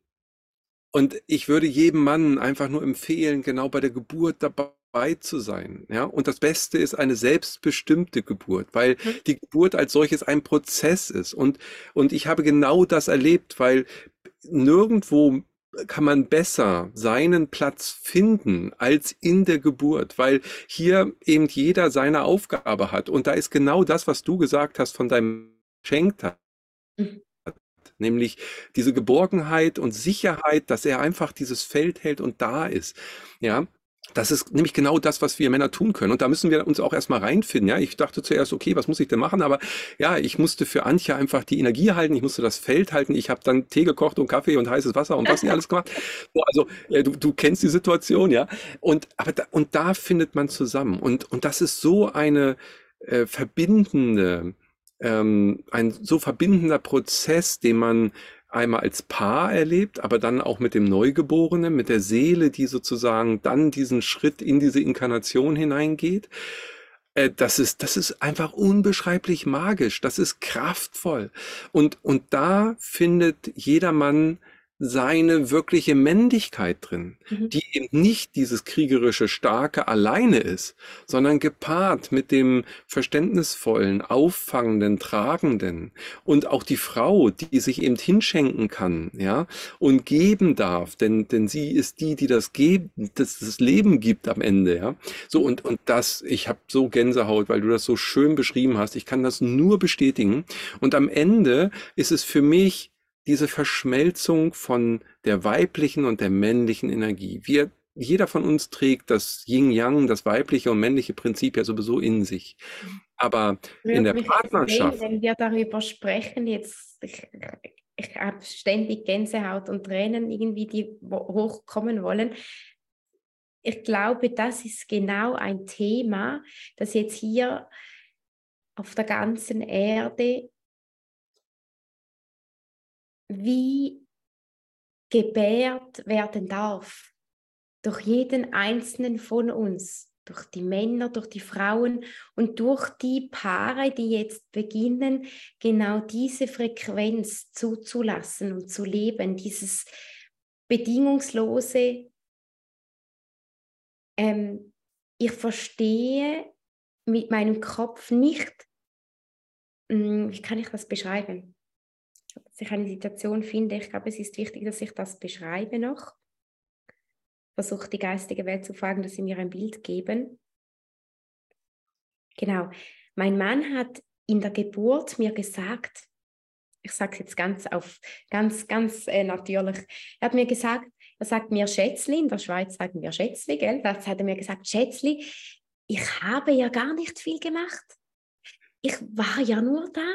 und ich würde jedem Mann einfach nur empfehlen, genau bei der Geburt dabei zu sein. Ja? Und das Beste ist eine selbstbestimmte Geburt, weil mhm. die Geburt als solches ein Prozess ist. Und, und ich habe genau das erlebt, weil nirgendwo kann man besser seinen Platz finden als in der Geburt, weil hier eben jeder seine Aufgabe hat. Und da ist genau das, was du gesagt hast von deinem Geschenk mhm. Nämlich diese Geborgenheit und Sicherheit, dass er einfach dieses Feld hält und da ist. Ja, das ist nämlich genau das, was wir Männer tun können. Und da müssen wir uns auch erstmal reinfinden. Ja, ich dachte zuerst, okay, was muss ich denn machen? Aber ja, ich musste für Antje einfach die Energie halten. Ich musste das Feld halten. Ich habe dann Tee gekocht und Kaffee und heißes Wasser und was nicht alles gemacht. Also ja, du, du kennst die Situation, ja. Und aber da, und da findet man zusammen. Und und das ist so eine äh, verbindende, ähm, ein so verbindender Prozess, den man einmal als Paar erlebt, aber dann auch mit dem Neugeborenen, mit der Seele, die sozusagen dann diesen Schritt in diese Inkarnation hineingeht. Äh, das ist, das ist einfach unbeschreiblich magisch. Das ist kraftvoll. Und, und da findet jedermann seine wirkliche Männlichkeit drin, mhm. die eben nicht dieses kriegerische Starke alleine ist, sondern gepaart mit dem verständnisvollen, auffangenden, tragenden und auch die Frau, die sich eben hinschenken kann, ja, und geben darf, denn, denn sie ist die, die das geben, das, das Leben gibt am Ende, ja. So und, und das, ich habe so Gänsehaut, weil du das so schön beschrieben hast. Ich kann das nur bestätigen. Und am Ende ist es für mich diese Verschmelzung von der weiblichen und der männlichen Energie. Wir, jeder von uns trägt das Yin-Yang, das weibliche und männliche Prinzip ja sowieso in sich. Aber in der Partnerschaft. Sehen, wenn wir darüber sprechen, jetzt, ich, ich habe ständig Gänsehaut und Tränen irgendwie, die hochkommen wollen. Ich glaube, das ist genau ein Thema, das jetzt hier auf der ganzen Erde wie gebärt werden darf. Durch jeden einzelnen von uns, durch die Männer, durch die Frauen und durch die Paare, die jetzt beginnen, genau diese Frequenz zuzulassen und zu leben, dieses bedingungslose, ähm, ich verstehe mit meinem Kopf nicht, hm, wie kann ich das beschreiben? Dass ich eine Situation finde, ich glaube, es ist wichtig, dass ich das beschreibe noch. Versuche die geistige Welt zu fragen, dass sie mir ein Bild geben. Genau. Mein Mann hat in der Geburt mir gesagt, ich sage es jetzt ganz auf, ganz, ganz äh, natürlich. Er hat mir gesagt, er sagt mir Schätzli, in der Schweiz sagen wir Schätzli, gell? Das hat er mir gesagt, Schätzli, ich habe ja gar nicht viel gemacht. Ich war ja nur da.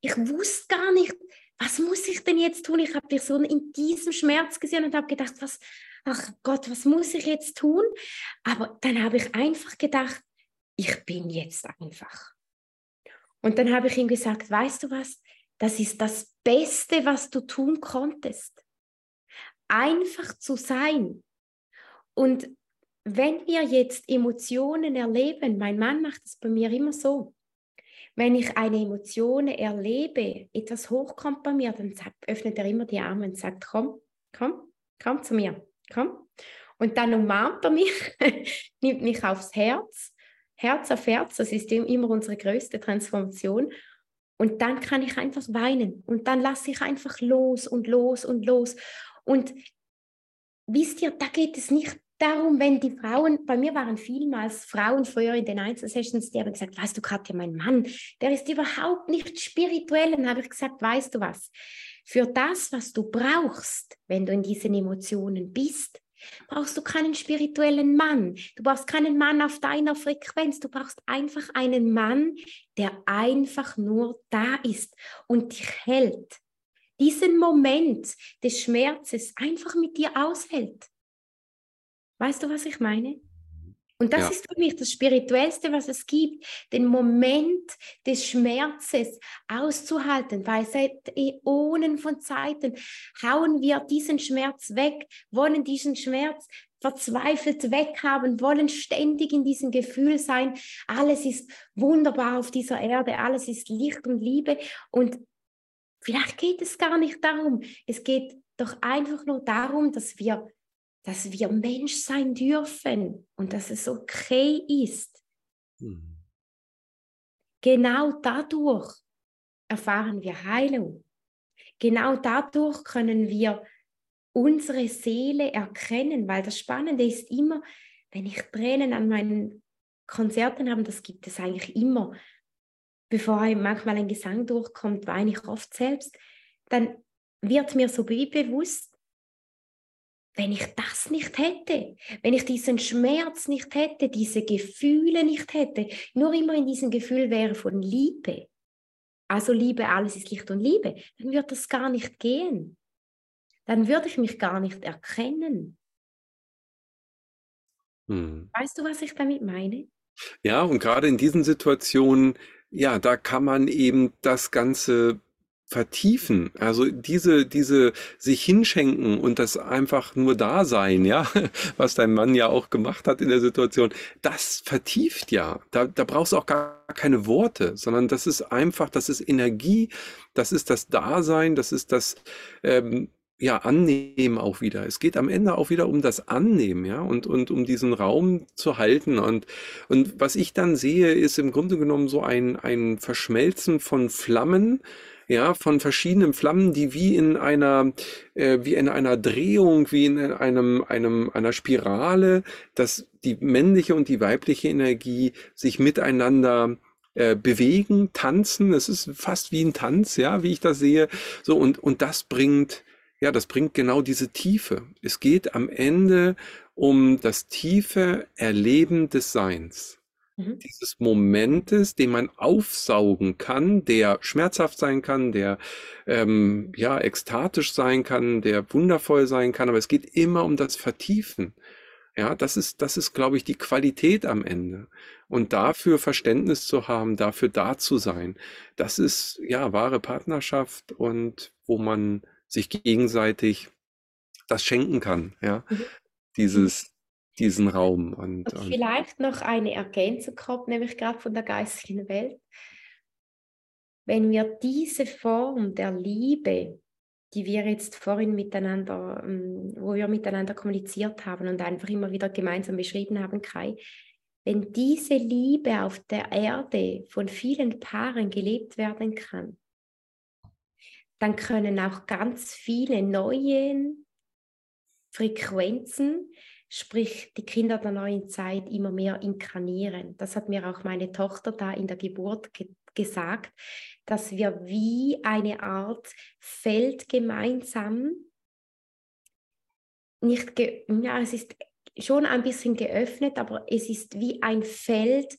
Ich wusste gar nicht, was muss ich denn jetzt tun? Ich habe dich so in diesem Schmerz gesehen und habe gedacht, was, ach Gott, was muss ich jetzt tun? Aber dann habe ich einfach gedacht, ich bin jetzt einfach. Und dann habe ich ihm gesagt, weißt du was? Das ist das Beste, was du tun konntest. Einfach zu sein. Und wenn wir jetzt Emotionen erleben, mein Mann macht es bei mir immer so, wenn ich eine Emotion erlebe, etwas hochkommt bei mir, dann sagt, öffnet er immer die Arme und sagt, komm, komm, komm zu mir, komm. Und dann umarmt er mich, nimmt mich aufs Herz, Herz auf Herz, das ist immer unsere größte Transformation. Und dann kann ich einfach weinen und dann lasse ich einfach los und los und los. Und wisst ihr, da geht es nicht darum, wenn die Frauen, bei mir waren vielmals Frauen früher in den Einzelsessions, die haben gesagt, weißt du, Katja, mein Mann, der ist überhaupt nicht spirituell. Und habe ich gesagt, weißt du was, für das, was du brauchst, wenn du in diesen Emotionen bist, brauchst du keinen spirituellen Mann. Du brauchst keinen Mann auf deiner Frequenz. Du brauchst einfach einen Mann, der einfach nur da ist und dich hält. Diesen Moment des Schmerzes einfach mit dir aushält. Weißt du, was ich meine? Und das ja. ist für mich das Spirituellste, was es gibt, den Moment des Schmerzes auszuhalten, weil seit Äonen von Zeiten hauen wir diesen Schmerz weg, wollen diesen Schmerz verzweifelt weghaben, wollen ständig in diesem Gefühl sein, alles ist wunderbar auf dieser Erde, alles ist Licht und Liebe und vielleicht geht es gar nicht darum, es geht doch einfach nur darum, dass wir dass wir Mensch sein dürfen und dass es okay ist. Mhm. Genau dadurch erfahren wir Heilung. Genau dadurch können wir unsere Seele erkennen, weil das Spannende ist immer, wenn ich Tränen an meinen Konzerten habe, das gibt es eigentlich immer, bevor manchmal ein Gesang durchkommt, weine ich oft selbst, dann wird mir so bewusst, wenn ich das nicht hätte, wenn ich diesen Schmerz nicht hätte, diese Gefühle nicht hätte, nur immer in diesem Gefühl wäre von Liebe, also Liebe, alles ist Licht und Liebe, dann würde das gar nicht gehen. Dann würde ich mich gar nicht erkennen. Hm. Weißt du, was ich damit meine? Ja, und gerade in diesen Situationen, ja, da kann man eben das Ganze vertiefen, also diese, diese sich hinschenken und das einfach nur da sein, ja, was dein Mann ja auch gemacht hat in der Situation, das vertieft ja. Da, da brauchst du auch gar keine Worte, sondern das ist einfach, das ist Energie, das ist das Dasein, das ist das, ähm, ja, annehmen auch wieder. Es geht am Ende auch wieder um das Annehmen, ja, und, und um diesen Raum zu halten. Und, und was ich dann sehe, ist im Grunde genommen so ein, ein Verschmelzen von Flammen, ja, von verschiedenen Flammen, die wie in einer, äh, wie in einer Drehung, wie in einem, einem, einer Spirale, dass die männliche und die weibliche Energie sich miteinander äh, bewegen, tanzen. Es ist fast wie ein Tanz, ja, wie ich das sehe. So, und, und das bringt, ja, das bringt genau diese Tiefe. Es geht am Ende um das tiefe Erleben des Seins. Mhm. dieses Momentes, den man aufsaugen kann, der schmerzhaft sein kann, der ähm, ja ekstatisch sein kann, der wundervoll sein kann, aber es geht immer um das Vertiefen. Ja, das ist, das ist, glaube ich, die Qualität am Ende. Und dafür Verständnis zu haben, dafür da zu sein, das ist ja wahre Partnerschaft und wo man sich gegenseitig das schenken kann. Ja, mhm. dieses, diesen Raum. Und, und vielleicht noch eine Ergänzung kommt, nämlich gerade von der geistigen Welt. Wenn wir diese Form der Liebe, die wir jetzt vorhin miteinander, ähm, wo wir miteinander kommuniziert haben und einfach immer wieder gemeinsam beschrieben haben, Kai, wenn diese Liebe auf der Erde von vielen Paaren gelebt werden kann, dann können auch ganz viele neue Frequenzen sprich die Kinder der neuen Zeit immer mehr inkarnieren. Das hat mir auch meine Tochter da in der Geburt ge gesagt, dass wir wie eine Art Feld gemeinsam nicht, ja, es ist schon ein bisschen geöffnet, aber es ist wie ein Feld,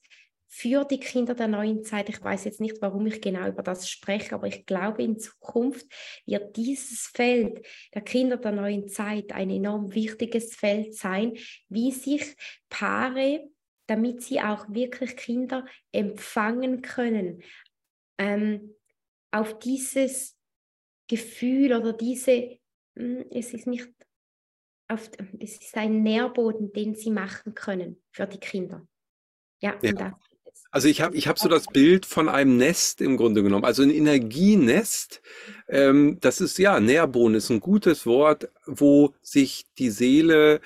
für die Kinder der neuen Zeit. Ich weiß jetzt nicht, warum ich genau über das spreche, aber ich glaube, in Zukunft wird dieses Feld der Kinder der neuen Zeit ein enorm wichtiges Feld sein, wie sich Paare, damit sie auch wirklich Kinder empfangen können, ähm, auf dieses Gefühl oder diese, hm, es ist nicht auf, es ist ein Nährboden, den sie machen können für die Kinder. Ja, ja. Also ich habe ich hab so das Bild von einem Nest im Grunde genommen, also ein Energienest. Ähm, das ist ja, Nährboden ist ein gutes Wort, wo sich die Seele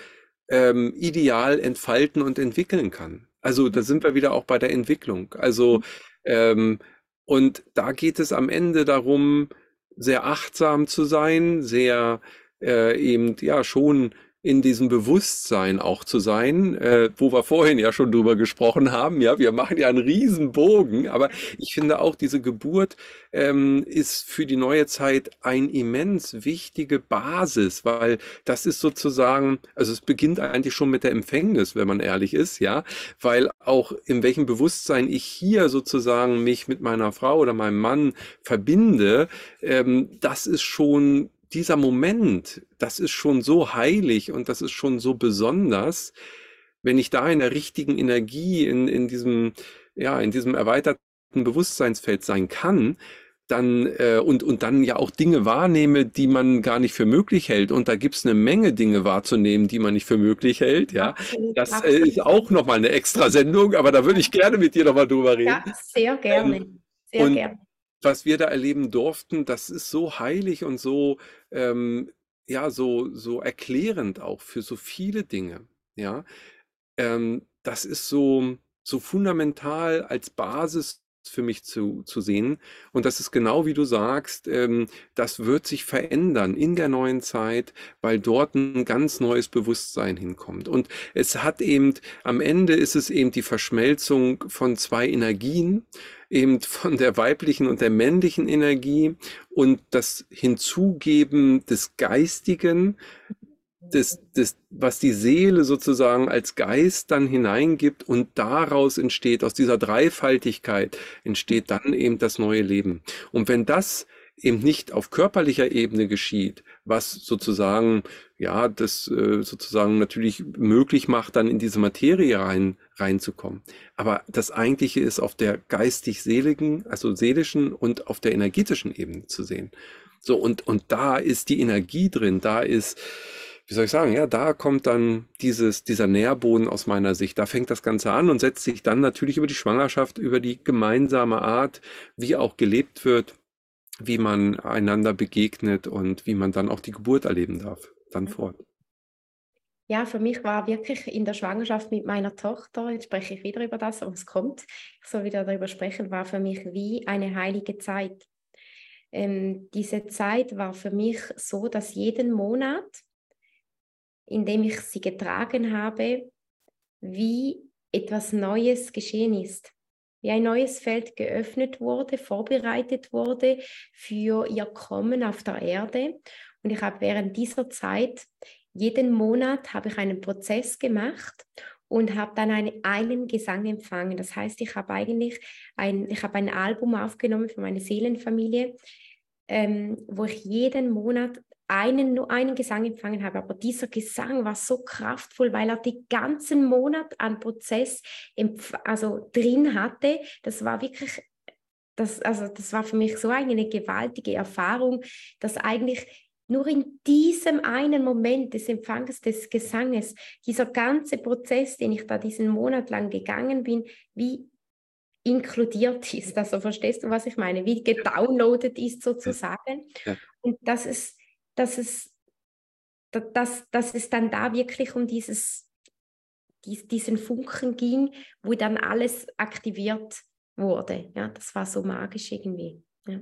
ähm, ideal entfalten und entwickeln kann. Also da sind wir wieder auch bei der Entwicklung. Also mhm. ähm, und da geht es am Ende darum, sehr achtsam zu sein, sehr äh, eben ja schon in diesem Bewusstsein auch zu sein, äh, wo wir vorhin ja schon drüber gesprochen haben. Ja, wir machen ja einen Riesenbogen, aber ich finde auch diese Geburt ähm, ist für die neue Zeit ein immens wichtige Basis, weil das ist sozusagen, also es beginnt eigentlich schon mit der Empfängnis, wenn man ehrlich ist, ja, weil auch in welchem Bewusstsein ich hier sozusagen mich mit meiner Frau oder meinem Mann verbinde, ähm, das ist schon dieser Moment, das ist schon so heilig und das ist schon so besonders, wenn ich da in der richtigen Energie, in, in diesem, ja, in diesem erweiterten Bewusstseinsfeld sein kann, dann äh, und, und dann ja auch Dinge wahrnehme, die man gar nicht für möglich hält. Und da gibt es eine Menge Dinge wahrzunehmen, die man nicht für möglich hält. Ja, das äh, ist auch nochmal eine extra Sendung, aber da würde ich gerne mit dir nochmal drüber reden. Ja, sehr gerne. Ähm, sehr und, gerne was wir da erleben durften, das ist so heilig und so, ähm, ja, so, so erklärend auch für so viele Dinge. Ja, ähm, das ist so, so fundamental als Basis für mich zu, zu sehen. Und das ist genau wie du sagst, ähm, das wird sich verändern in der neuen Zeit, weil dort ein ganz neues Bewusstsein hinkommt. Und es hat eben, am Ende ist es eben die Verschmelzung von zwei Energien, eben von der weiblichen und der männlichen Energie und das Hinzugeben des Geistigen, des, des, was die Seele sozusagen als Geist dann hineingibt und daraus entsteht, aus dieser Dreifaltigkeit entsteht dann eben das neue Leben. Und wenn das eben nicht auf körperlicher Ebene geschieht, was sozusagen, ja, das äh, sozusagen natürlich möglich macht, dann in diese Materie rein, reinzukommen. Aber das Eigentliche ist auf der geistig-seeligen, also seelischen und auf der energetischen Ebene zu sehen. So, und, und da ist die Energie drin, da ist, wie soll ich sagen, ja, da kommt dann dieses, dieser Nährboden aus meiner Sicht. Da fängt das Ganze an und setzt sich dann natürlich über die Schwangerschaft, über die gemeinsame Art, wie auch gelebt wird, wie man einander begegnet und wie man dann auch die Geburt erleben darf, dann fort. Ja, für mich war wirklich in der Schwangerschaft mit meiner Tochter, jetzt spreche ich wieder über das, aber es kommt, ich soll wieder darüber sprechen, war für mich wie eine heilige Zeit. Ähm, diese Zeit war für mich so, dass jeden Monat indem ich sie getragen habe, wie etwas Neues geschehen ist, wie ein neues Feld geöffnet wurde, vorbereitet wurde für ihr Kommen auf der Erde. Und ich habe während dieser Zeit, jeden Monat habe ich einen Prozess gemacht und habe dann eine, einen Gesang empfangen. Das heißt, ich habe eigentlich ein, ich habe ein Album aufgenommen für meine Seelenfamilie, ähm, wo ich jeden Monat einen, nur einen Gesang empfangen habe, aber dieser Gesang war so kraftvoll, weil er den ganzen Monat an Prozess also drin hatte. Das war wirklich, das, also das war für mich so eine gewaltige Erfahrung, dass eigentlich nur in diesem einen Moment des Empfangs des Gesanges, dieser ganze Prozess, den ich da diesen Monat lang gegangen bin, wie inkludiert ist. Also verstehst du, was ich meine? Wie gedownloadet ist sozusagen. Ja. Und das ist dass es, dass, dass es dann da wirklich um dieses, dies, diesen Funken ging, wo dann alles aktiviert wurde. Ja, das war so magisch irgendwie. Ja.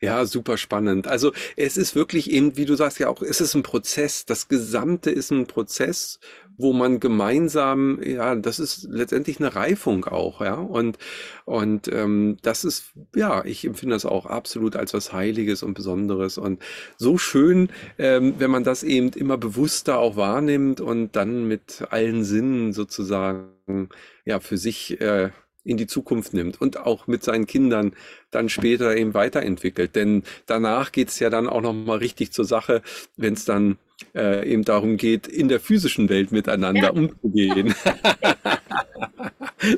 Ja, super spannend. Also es ist wirklich eben, wie du sagst ja auch, es ist ein Prozess. Das Gesamte ist ein Prozess, wo man gemeinsam, ja, das ist letztendlich eine Reifung auch, ja. Und, und ähm, das ist, ja, ich empfinde das auch absolut als was Heiliges und Besonderes. Und so schön, ähm, wenn man das eben immer bewusster auch wahrnimmt und dann mit allen Sinnen sozusagen, ja, für sich äh, in die Zukunft nimmt und auch mit seinen Kindern dann später eben weiterentwickelt. Denn danach geht es ja dann auch nochmal richtig zur Sache, wenn es dann äh, eben darum geht, in der physischen Welt miteinander ja. umzugehen.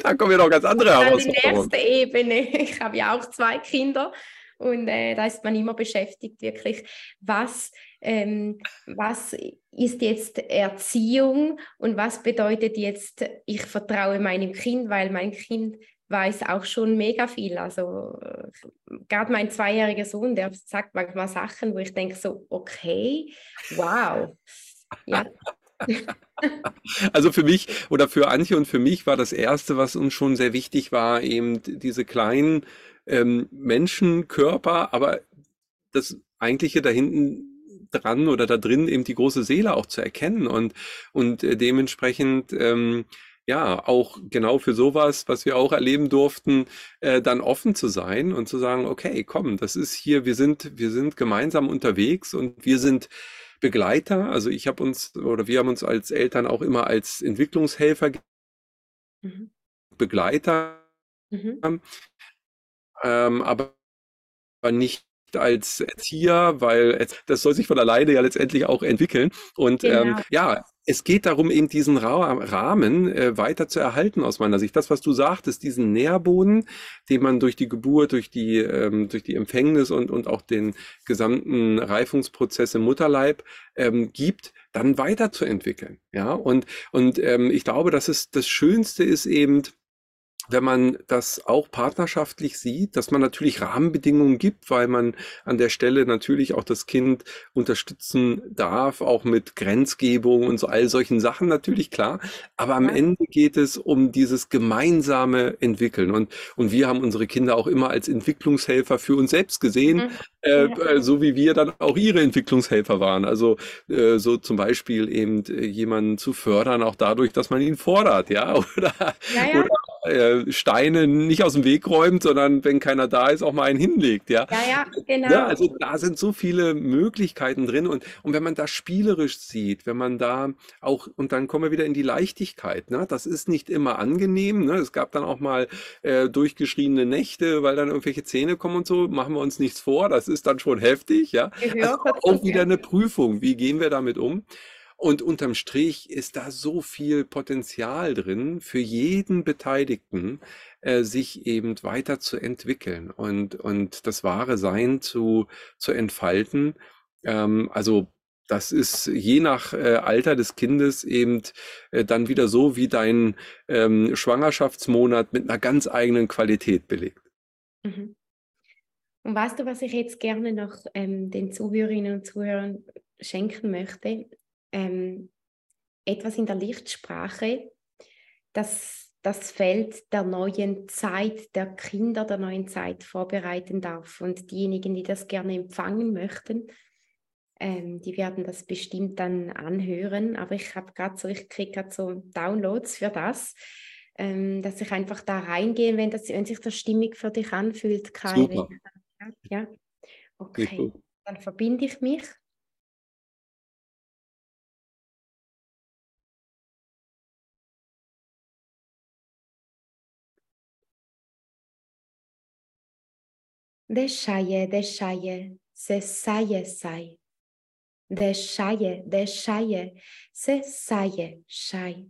da kommen ja noch ganz andere Herausforderungen. Die nächste Ebene. Ich habe ja auch zwei Kinder und äh, da ist man immer beschäftigt, wirklich, was, ähm, was ist jetzt Erziehung und was bedeutet jetzt, ich vertraue meinem Kind, weil mein Kind weiß auch schon mega viel. Also gerade mein zweijähriger Sohn, der sagt manchmal Sachen, wo ich denke so, okay, wow. Ja, also für mich oder für Antje und für mich war das Erste, was uns schon sehr wichtig war, eben diese kleinen ähm, Menschenkörper, aber das eigentliche da hinten dran oder da drin eben die große Seele auch zu erkennen und, und äh, dementsprechend ähm, ja, auch genau für sowas, was wir auch erleben durften, äh, dann offen zu sein und zu sagen, okay, komm, das ist hier, wir sind, wir sind gemeinsam unterwegs und wir sind Begleiter. Also ich habe uns oder wir haben uns als Eltern auch immer als Entwicklungshelfer, mhm. Begleiter, mhm. ähm, aber nicht als Erzieher, weil das soll sich von alleine ja letztendlich auch entwickeln. Und ähm, genau. ähm, ja, es geht darum, eben diesen Rahmen äh, weiter zu erhalten aus meiner Sicht. Das, was du sagtest, diesen Nährboden, den man durch die Geburt, durch die, ähm, durch die Empfängnis und, und auch den gesamten Reifungsprozess im Mutterleib ähm, gibt, dann weiterzuentwickeln. Ja, und, und ähm, ich glaube, dass es das Schönste ist eben, wenn man das auch partnerschaftlich sieht, dass man natürlich Rahmenbedingungen gibt, weil man an der Stelle natürlich auch das Kind unterstützen darf, auch mit Grenzgebung und so all solchen Sachen natürlich klar. Aber am ja. Ende geht es um dieses gemeinsame Entwickeln und, und wir haben unsere Kinder auch immer als Entwicklungshelfer für uns selbst gesehen, mhm. äh, äh, so wie wir dann auch ihre Entwicklungshelfer waren. Also äh, so zum Beispiel eben äh, jemanden zu fördern, auch dadurch, dass man ihn fordert, ja, oder, ja, ja. oder äh, Steine nicht aus dem Weg räumt, sondern wenn keiner da ist, auch mal einen hinlegt. Ja, ja, ja genau. Ja, also da sind so viele Möglichkeiten drin und, und wenn man das spielerisch sieht, wenn man da auch, und dann kommen wir wieder in die Leichtigkeit, ne? das ist nicht immer angenehm. Ne? Es gab dann auch mal äh, durchgeschriebene Nächte, weil dann irgendwelche Zähne kommen und so, machen wir uns nichts vor, das ist dann schon heftig. Ja, also auch wieder eine Prüfung, wie gehen wir damit um? Und unterm Strich ist da so viel Potenzial drin für jeden Beteiligten, äh, sich eben weiterzuentwickeln und, und das wahre Sein zu, zu entfalten. Ähm, also das ist je nach äh, Alter des Kindes eben äh, dann wieder so wie dein ähm, Schwangerschaftsmonat mit einer ganz eigenen Qualität belegt. Mhm. Und weißt du, was ich jetzt gerne noch ähm, den Zuhörerinnen und Zuhörern schenken möchte? Ähm, etwas in der Lichtsprache, das das Feld der neuen Zeit, der Kinder der neuen Zeit vorbereiten darf. Und diejenigen, die das gerne empfangen möchten, ähm, die werden das bestimmt dann anhören. Aber ich habe gerade so, ich kriege gerade so Downloads für das, ähm, dass ich einfach da reingehe, wenn, das, wenn sich das stimmig für dich anfühlt, Kai. Super. Ja, okay. Dann verbinde ich mich. Deixai-je, deixai-je, se saie, sai. Deixai-je, deixai-je, se saie, sai.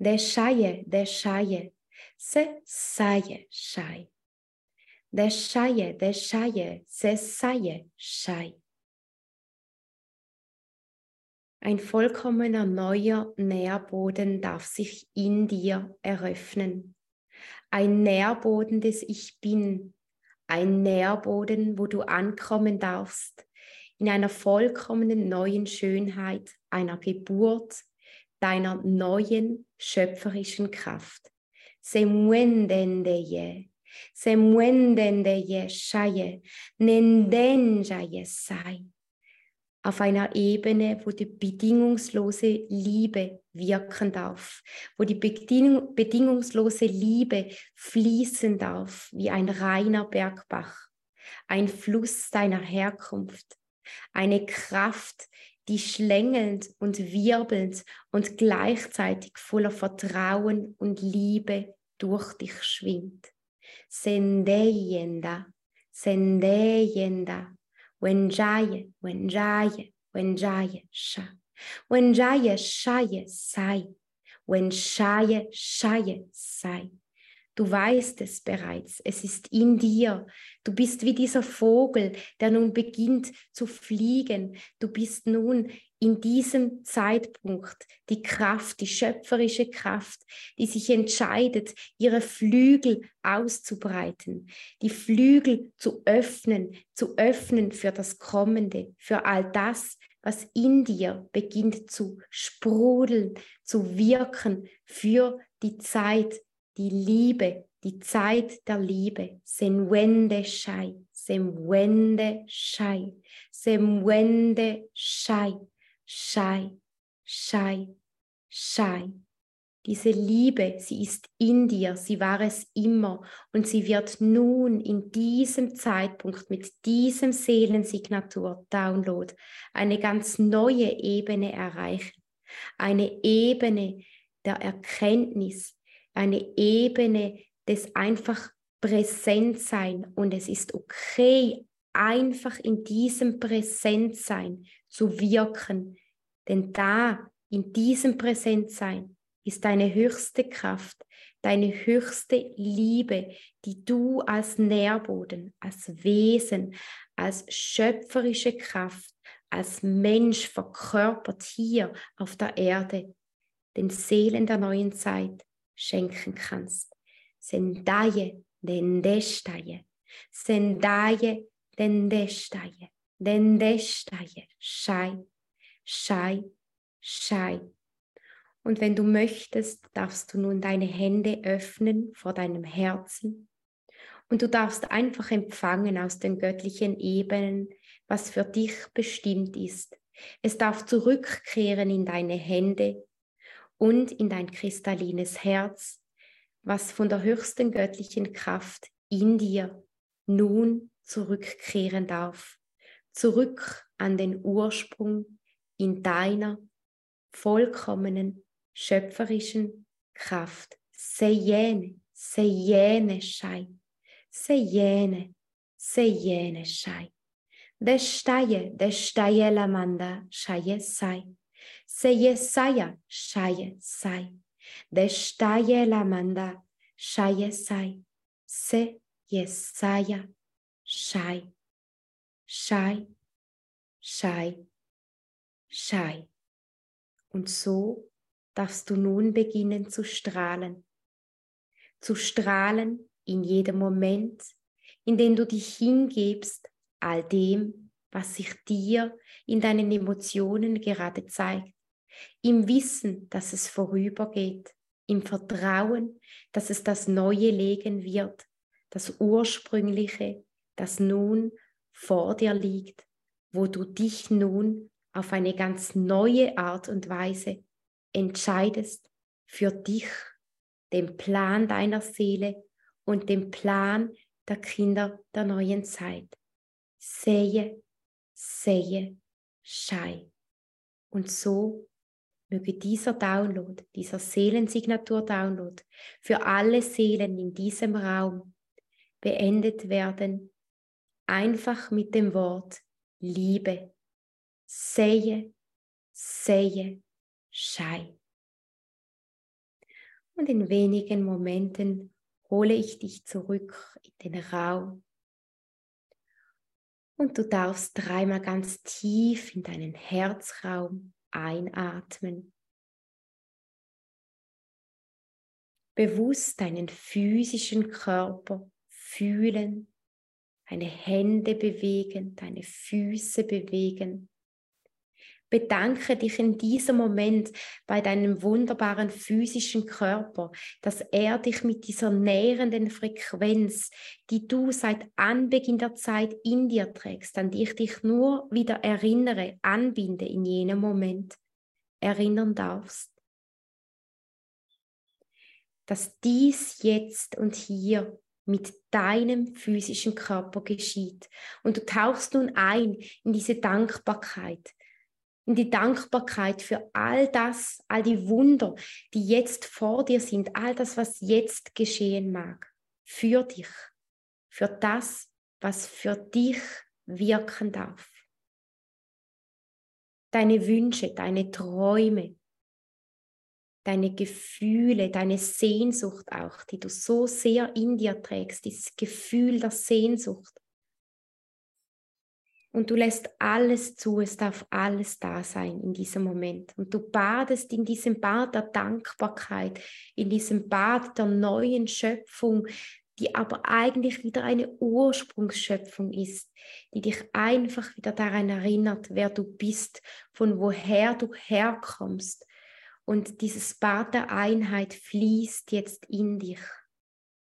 Deixai-je, deixai-je, se saie, sai. Deixai-je, deixai-je, se saie, sai. Ein vollkommener neuer Nährboden darf sich in dir eröffnen. Ein Nährboden des Ich Bin, ein Nährboden, wo du ankommen darfst, in einer vollkommenen neuen Schönheit einer Geburt, deiner neuen schöpferischen Kraft. Se muendendeye, se muendendeye shaye, nendenjaye sai auf einer Ebene, wo die bedingungslose Liebe wirken darf, wo die Bedingung, bedingungslose Liebe fließen darf wie ein reiner Bergbach, ein Fluss deiner Herkunft, eine Kraft, die schlängelnd und wirbelnd und gleichzeitig voller Vertrauen und Liebe durch dich schwingt. Sendeyenda, sendeyenda, Wenjaye, Wenjaye, Wenjaye, Sha. Wenjaye, Shaye, Sai. Wenshaye, Shaye, Sai. Du weißt es bereits, es ist in dir. Du bist wie dieser Vogel, der nun beginnt zu fliegen. Du bist nun in diesem Zeitpunkt die Kraft, die schöpferische Kraft, die sich entscheidet, ihre Flügel auszubreiten, die Flügel zu öffnen, zu öffnen für das Kommende, für all das, was in dir beginnt zu sprudeln, zu wirken für die Zeit, die Liebe, die Zeit der Liebe. Senwende Shai, Senwende Shai, Senwende Shai, Shai, Shai, Shai. Diese Liebe, sie ist in dir, sie war es immer und sie wird nun in diesem Zeitpunkt mit diesem Seelensignatur-Download eine ganz neue Ebene erreichen. Eine Ebene der Erkenntnis, eine Ebene des einfach Präsentsein. Und es ist okay, einfach in diesem Präsentsein zu wirken, denn da in diesem Präsentsein ist deine höchste Kraft, deine höchste Liebe, die du als Nährboden, als Wesen, als schöpferische Kraft, als Mensch verkörpert hier auf der Erde, den Seelen der neuen Zeit schenken kannst. Sendaye dendestaye, sendaye dendestaye, dendestaye, shai, shai, shai. Und wenn du möchtest, darfst du nun deine Hände öffnen vor deinem Herzen und du darfst einfach empfangen aus den göttlichen Ebenen, was für dich bestimmt ist. Es darf zurückkehren in deine Hände und in dein kristallines Herz, was von der höchsten göttlichen Kraft in dir nun zurückkehren darf. Zurück an den Ursprung in deiner vollkommenen schöpferischen Kraft. Sejene, sejene Shai, sejene, sejene Shai. Destaye, destaye lamanda, shaye sai. Seye saya, shaye sai. Destaye lamanda, shaye sai. Se yesaya, shai. Shai, shai, shai. Und so darfst du nun beginnen zu strahlen. Zu strahlen in jedem Moment, in dem du dich hingebst, all dem, was sich dir in deinen Emotionen gerade zeigt, im Wissen, dass es vorübergeht, im Vertrauen, dass es das Neue legen wird, das Ursprüngliche, das nun vor dir liegt, wo du dich nun auf eine ganz neue Art und Weise entscheidest für dich, den Plan deiner Seele und den Plan der Kinder der neuen Zeit. Sehe, sehe, schei. Und so möge dieser Download, dieser Seelensignatur-Download für alle Seelen in diesem Raum beendet werden, einfach mit dem Wort Liebe. Sehe, sehe, Schei. Und in wenigen Momenten hole ich dich zurück in den Raum. Und du darfst dreimal ganz tief in deinen Herzraum einatmen. Bewusst deinen physischen Körper fühlen, deine Hände bewegen, deine Füße bewegen. Bedanke dich in diesem Moment bei deinem wunderbaren physischen Körper, dass er dich mit dieser nährenden Frequenz, die du seit Anbeginn der Zeit in dir trägst, an die ich dich nur wieder erinnere, anbinde in jenem Moment, erinnern darfst. Dass dies jetzt und hier mit deinem physischen Körper geschieht. Und du tauchst nun ein in diese Dankbarkeit, in die Dankbarkeit für all das, all die Wunder, die jetzt vor dir sind, all das, was jetzt geschehen mag, für dich, für das, was für dich wirken darf. Deine Wünsche, deine Träume, deine Gefühle, deine Sehnsucht auch, die du so sehr in dir trägst, dieses Gefühl der Sehnsucht und du lässt alles zu, es darf alles da sein in diesem Moment. Und du badest in diesem Bad der Dankbarkeit, in diesem Bad der neuen Schöpfung, die aber eigentlich wieder eine Ursprungsschöpfung ist, die dich einfach wieder daran erinnert, wer du bist, von woher du herkommst. Und dieses Bad der Einheit fließt jetzt in dich,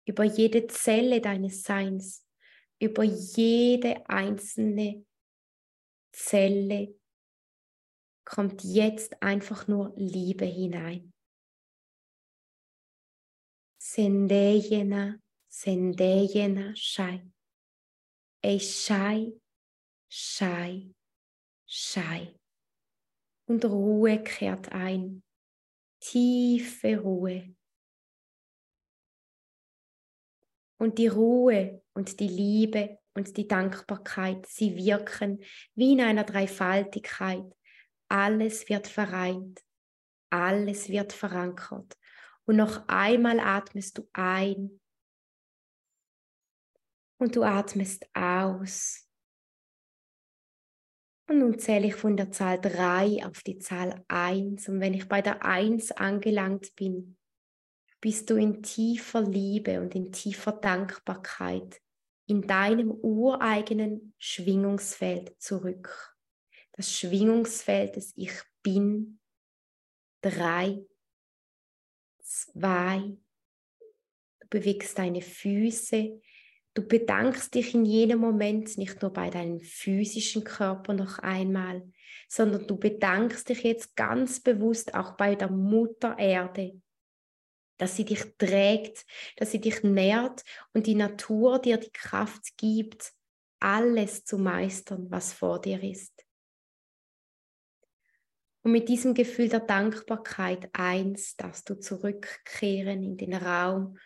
über jede Zelle deines Seins, über jede einzelne Zelle kommt jetzt einfach nur Liebe hinein. Sendeyena Sendeyena Shai. Ey Shai, Shai, Shai. Und Ruhe kehrt ein. Tiefe Ruhe. Und die Ruhe und die Liebe und die Dankbarkeit, sie wirken wie in einer Dreifaltigkeit. Alles wird vereint, alles wird verankert. Und noch einmal atmest du ein und du atmest aus. Und nun zähle ich von der Zahl 3 auf die Zahl 1. Und wenn ich bei der 1 angelangt bin, bist du in tiefer Liebe und in tiefer Dankbarkeit in deinem ureigenen Schwingungsfeld zurück. Das Schwingungsfeld des Ich bin. Drei, zwei. Du bewegst deine Füße Du bedankst dich in jedem Moment nicht nur bei deinem physischen Körper noch einmal, sondern du bedankst dich jetzt ganz bewusst auch bei der Mutter Erde, dass sie dich trägt, dass sie dich nährt und die Natur dir die Kraft gibt, alles zu meistern, was vor dir ist. Und mit diesem Gefühl der Dankbarkeit eins darfst du zurückkehren in den Raum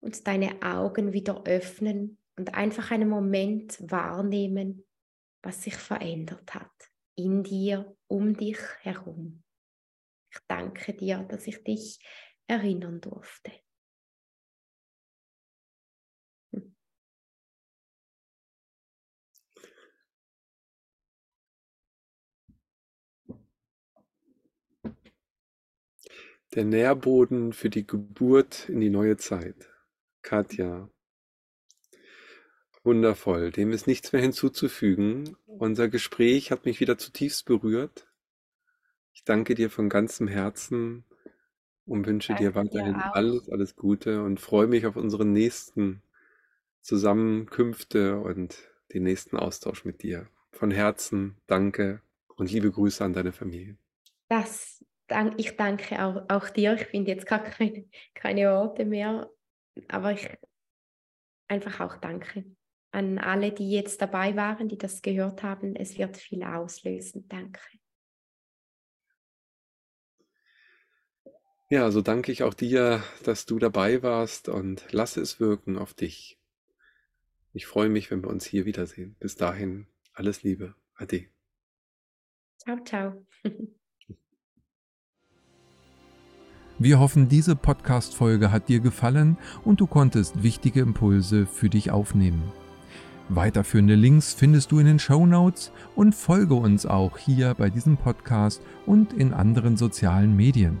und deine Augen wieder öffnen und einfach einen Moment wahrnehmen, was sich verändert hat in dir, um dich herum. Ich danke dir, dass ich dich erinnern durfte. Hm. Der Nährboden für die Geburt in die neue Zeit. Katja. Wundervoll, dem ist nichts mehr hinzuzufügen. Unser Gespräch hat mich wieder zutiefst berührt. Ich danke dir von ganzem Herzen und wünsche danke dir weiterhin dir alles, alles Gute und freue mich auf unsere nächsten Zusammenkünfte und den nächsten Austausch mit dir. Von Herzen danke und liebe Grüße an deine Familie. Das, ich danke auch, auch dir. Ich finde jetzt gar keine, keine Worte mehr aber ich einfach auch danke an alle, die jetzt dabei waren, die das gehört haben. Es wird viel auslösen. Danke. Ja, so also danke ich auch dir, dass du dabei warst und lasse es wirken auf dich. Ich freue mich, wenn wir uns hier wiedersehen. Bis dahin, alles Liebe. Ade. Ciao, ciao. Wir hoffen, diese Podcast-Folge hat dir gefallen und du konntest wichtige Impulse für dich aufnehmen. Weiterführende Links findest du in den Show Notes und folge uns auch hier bei diesem Podcast und in anderen sozialen Medien.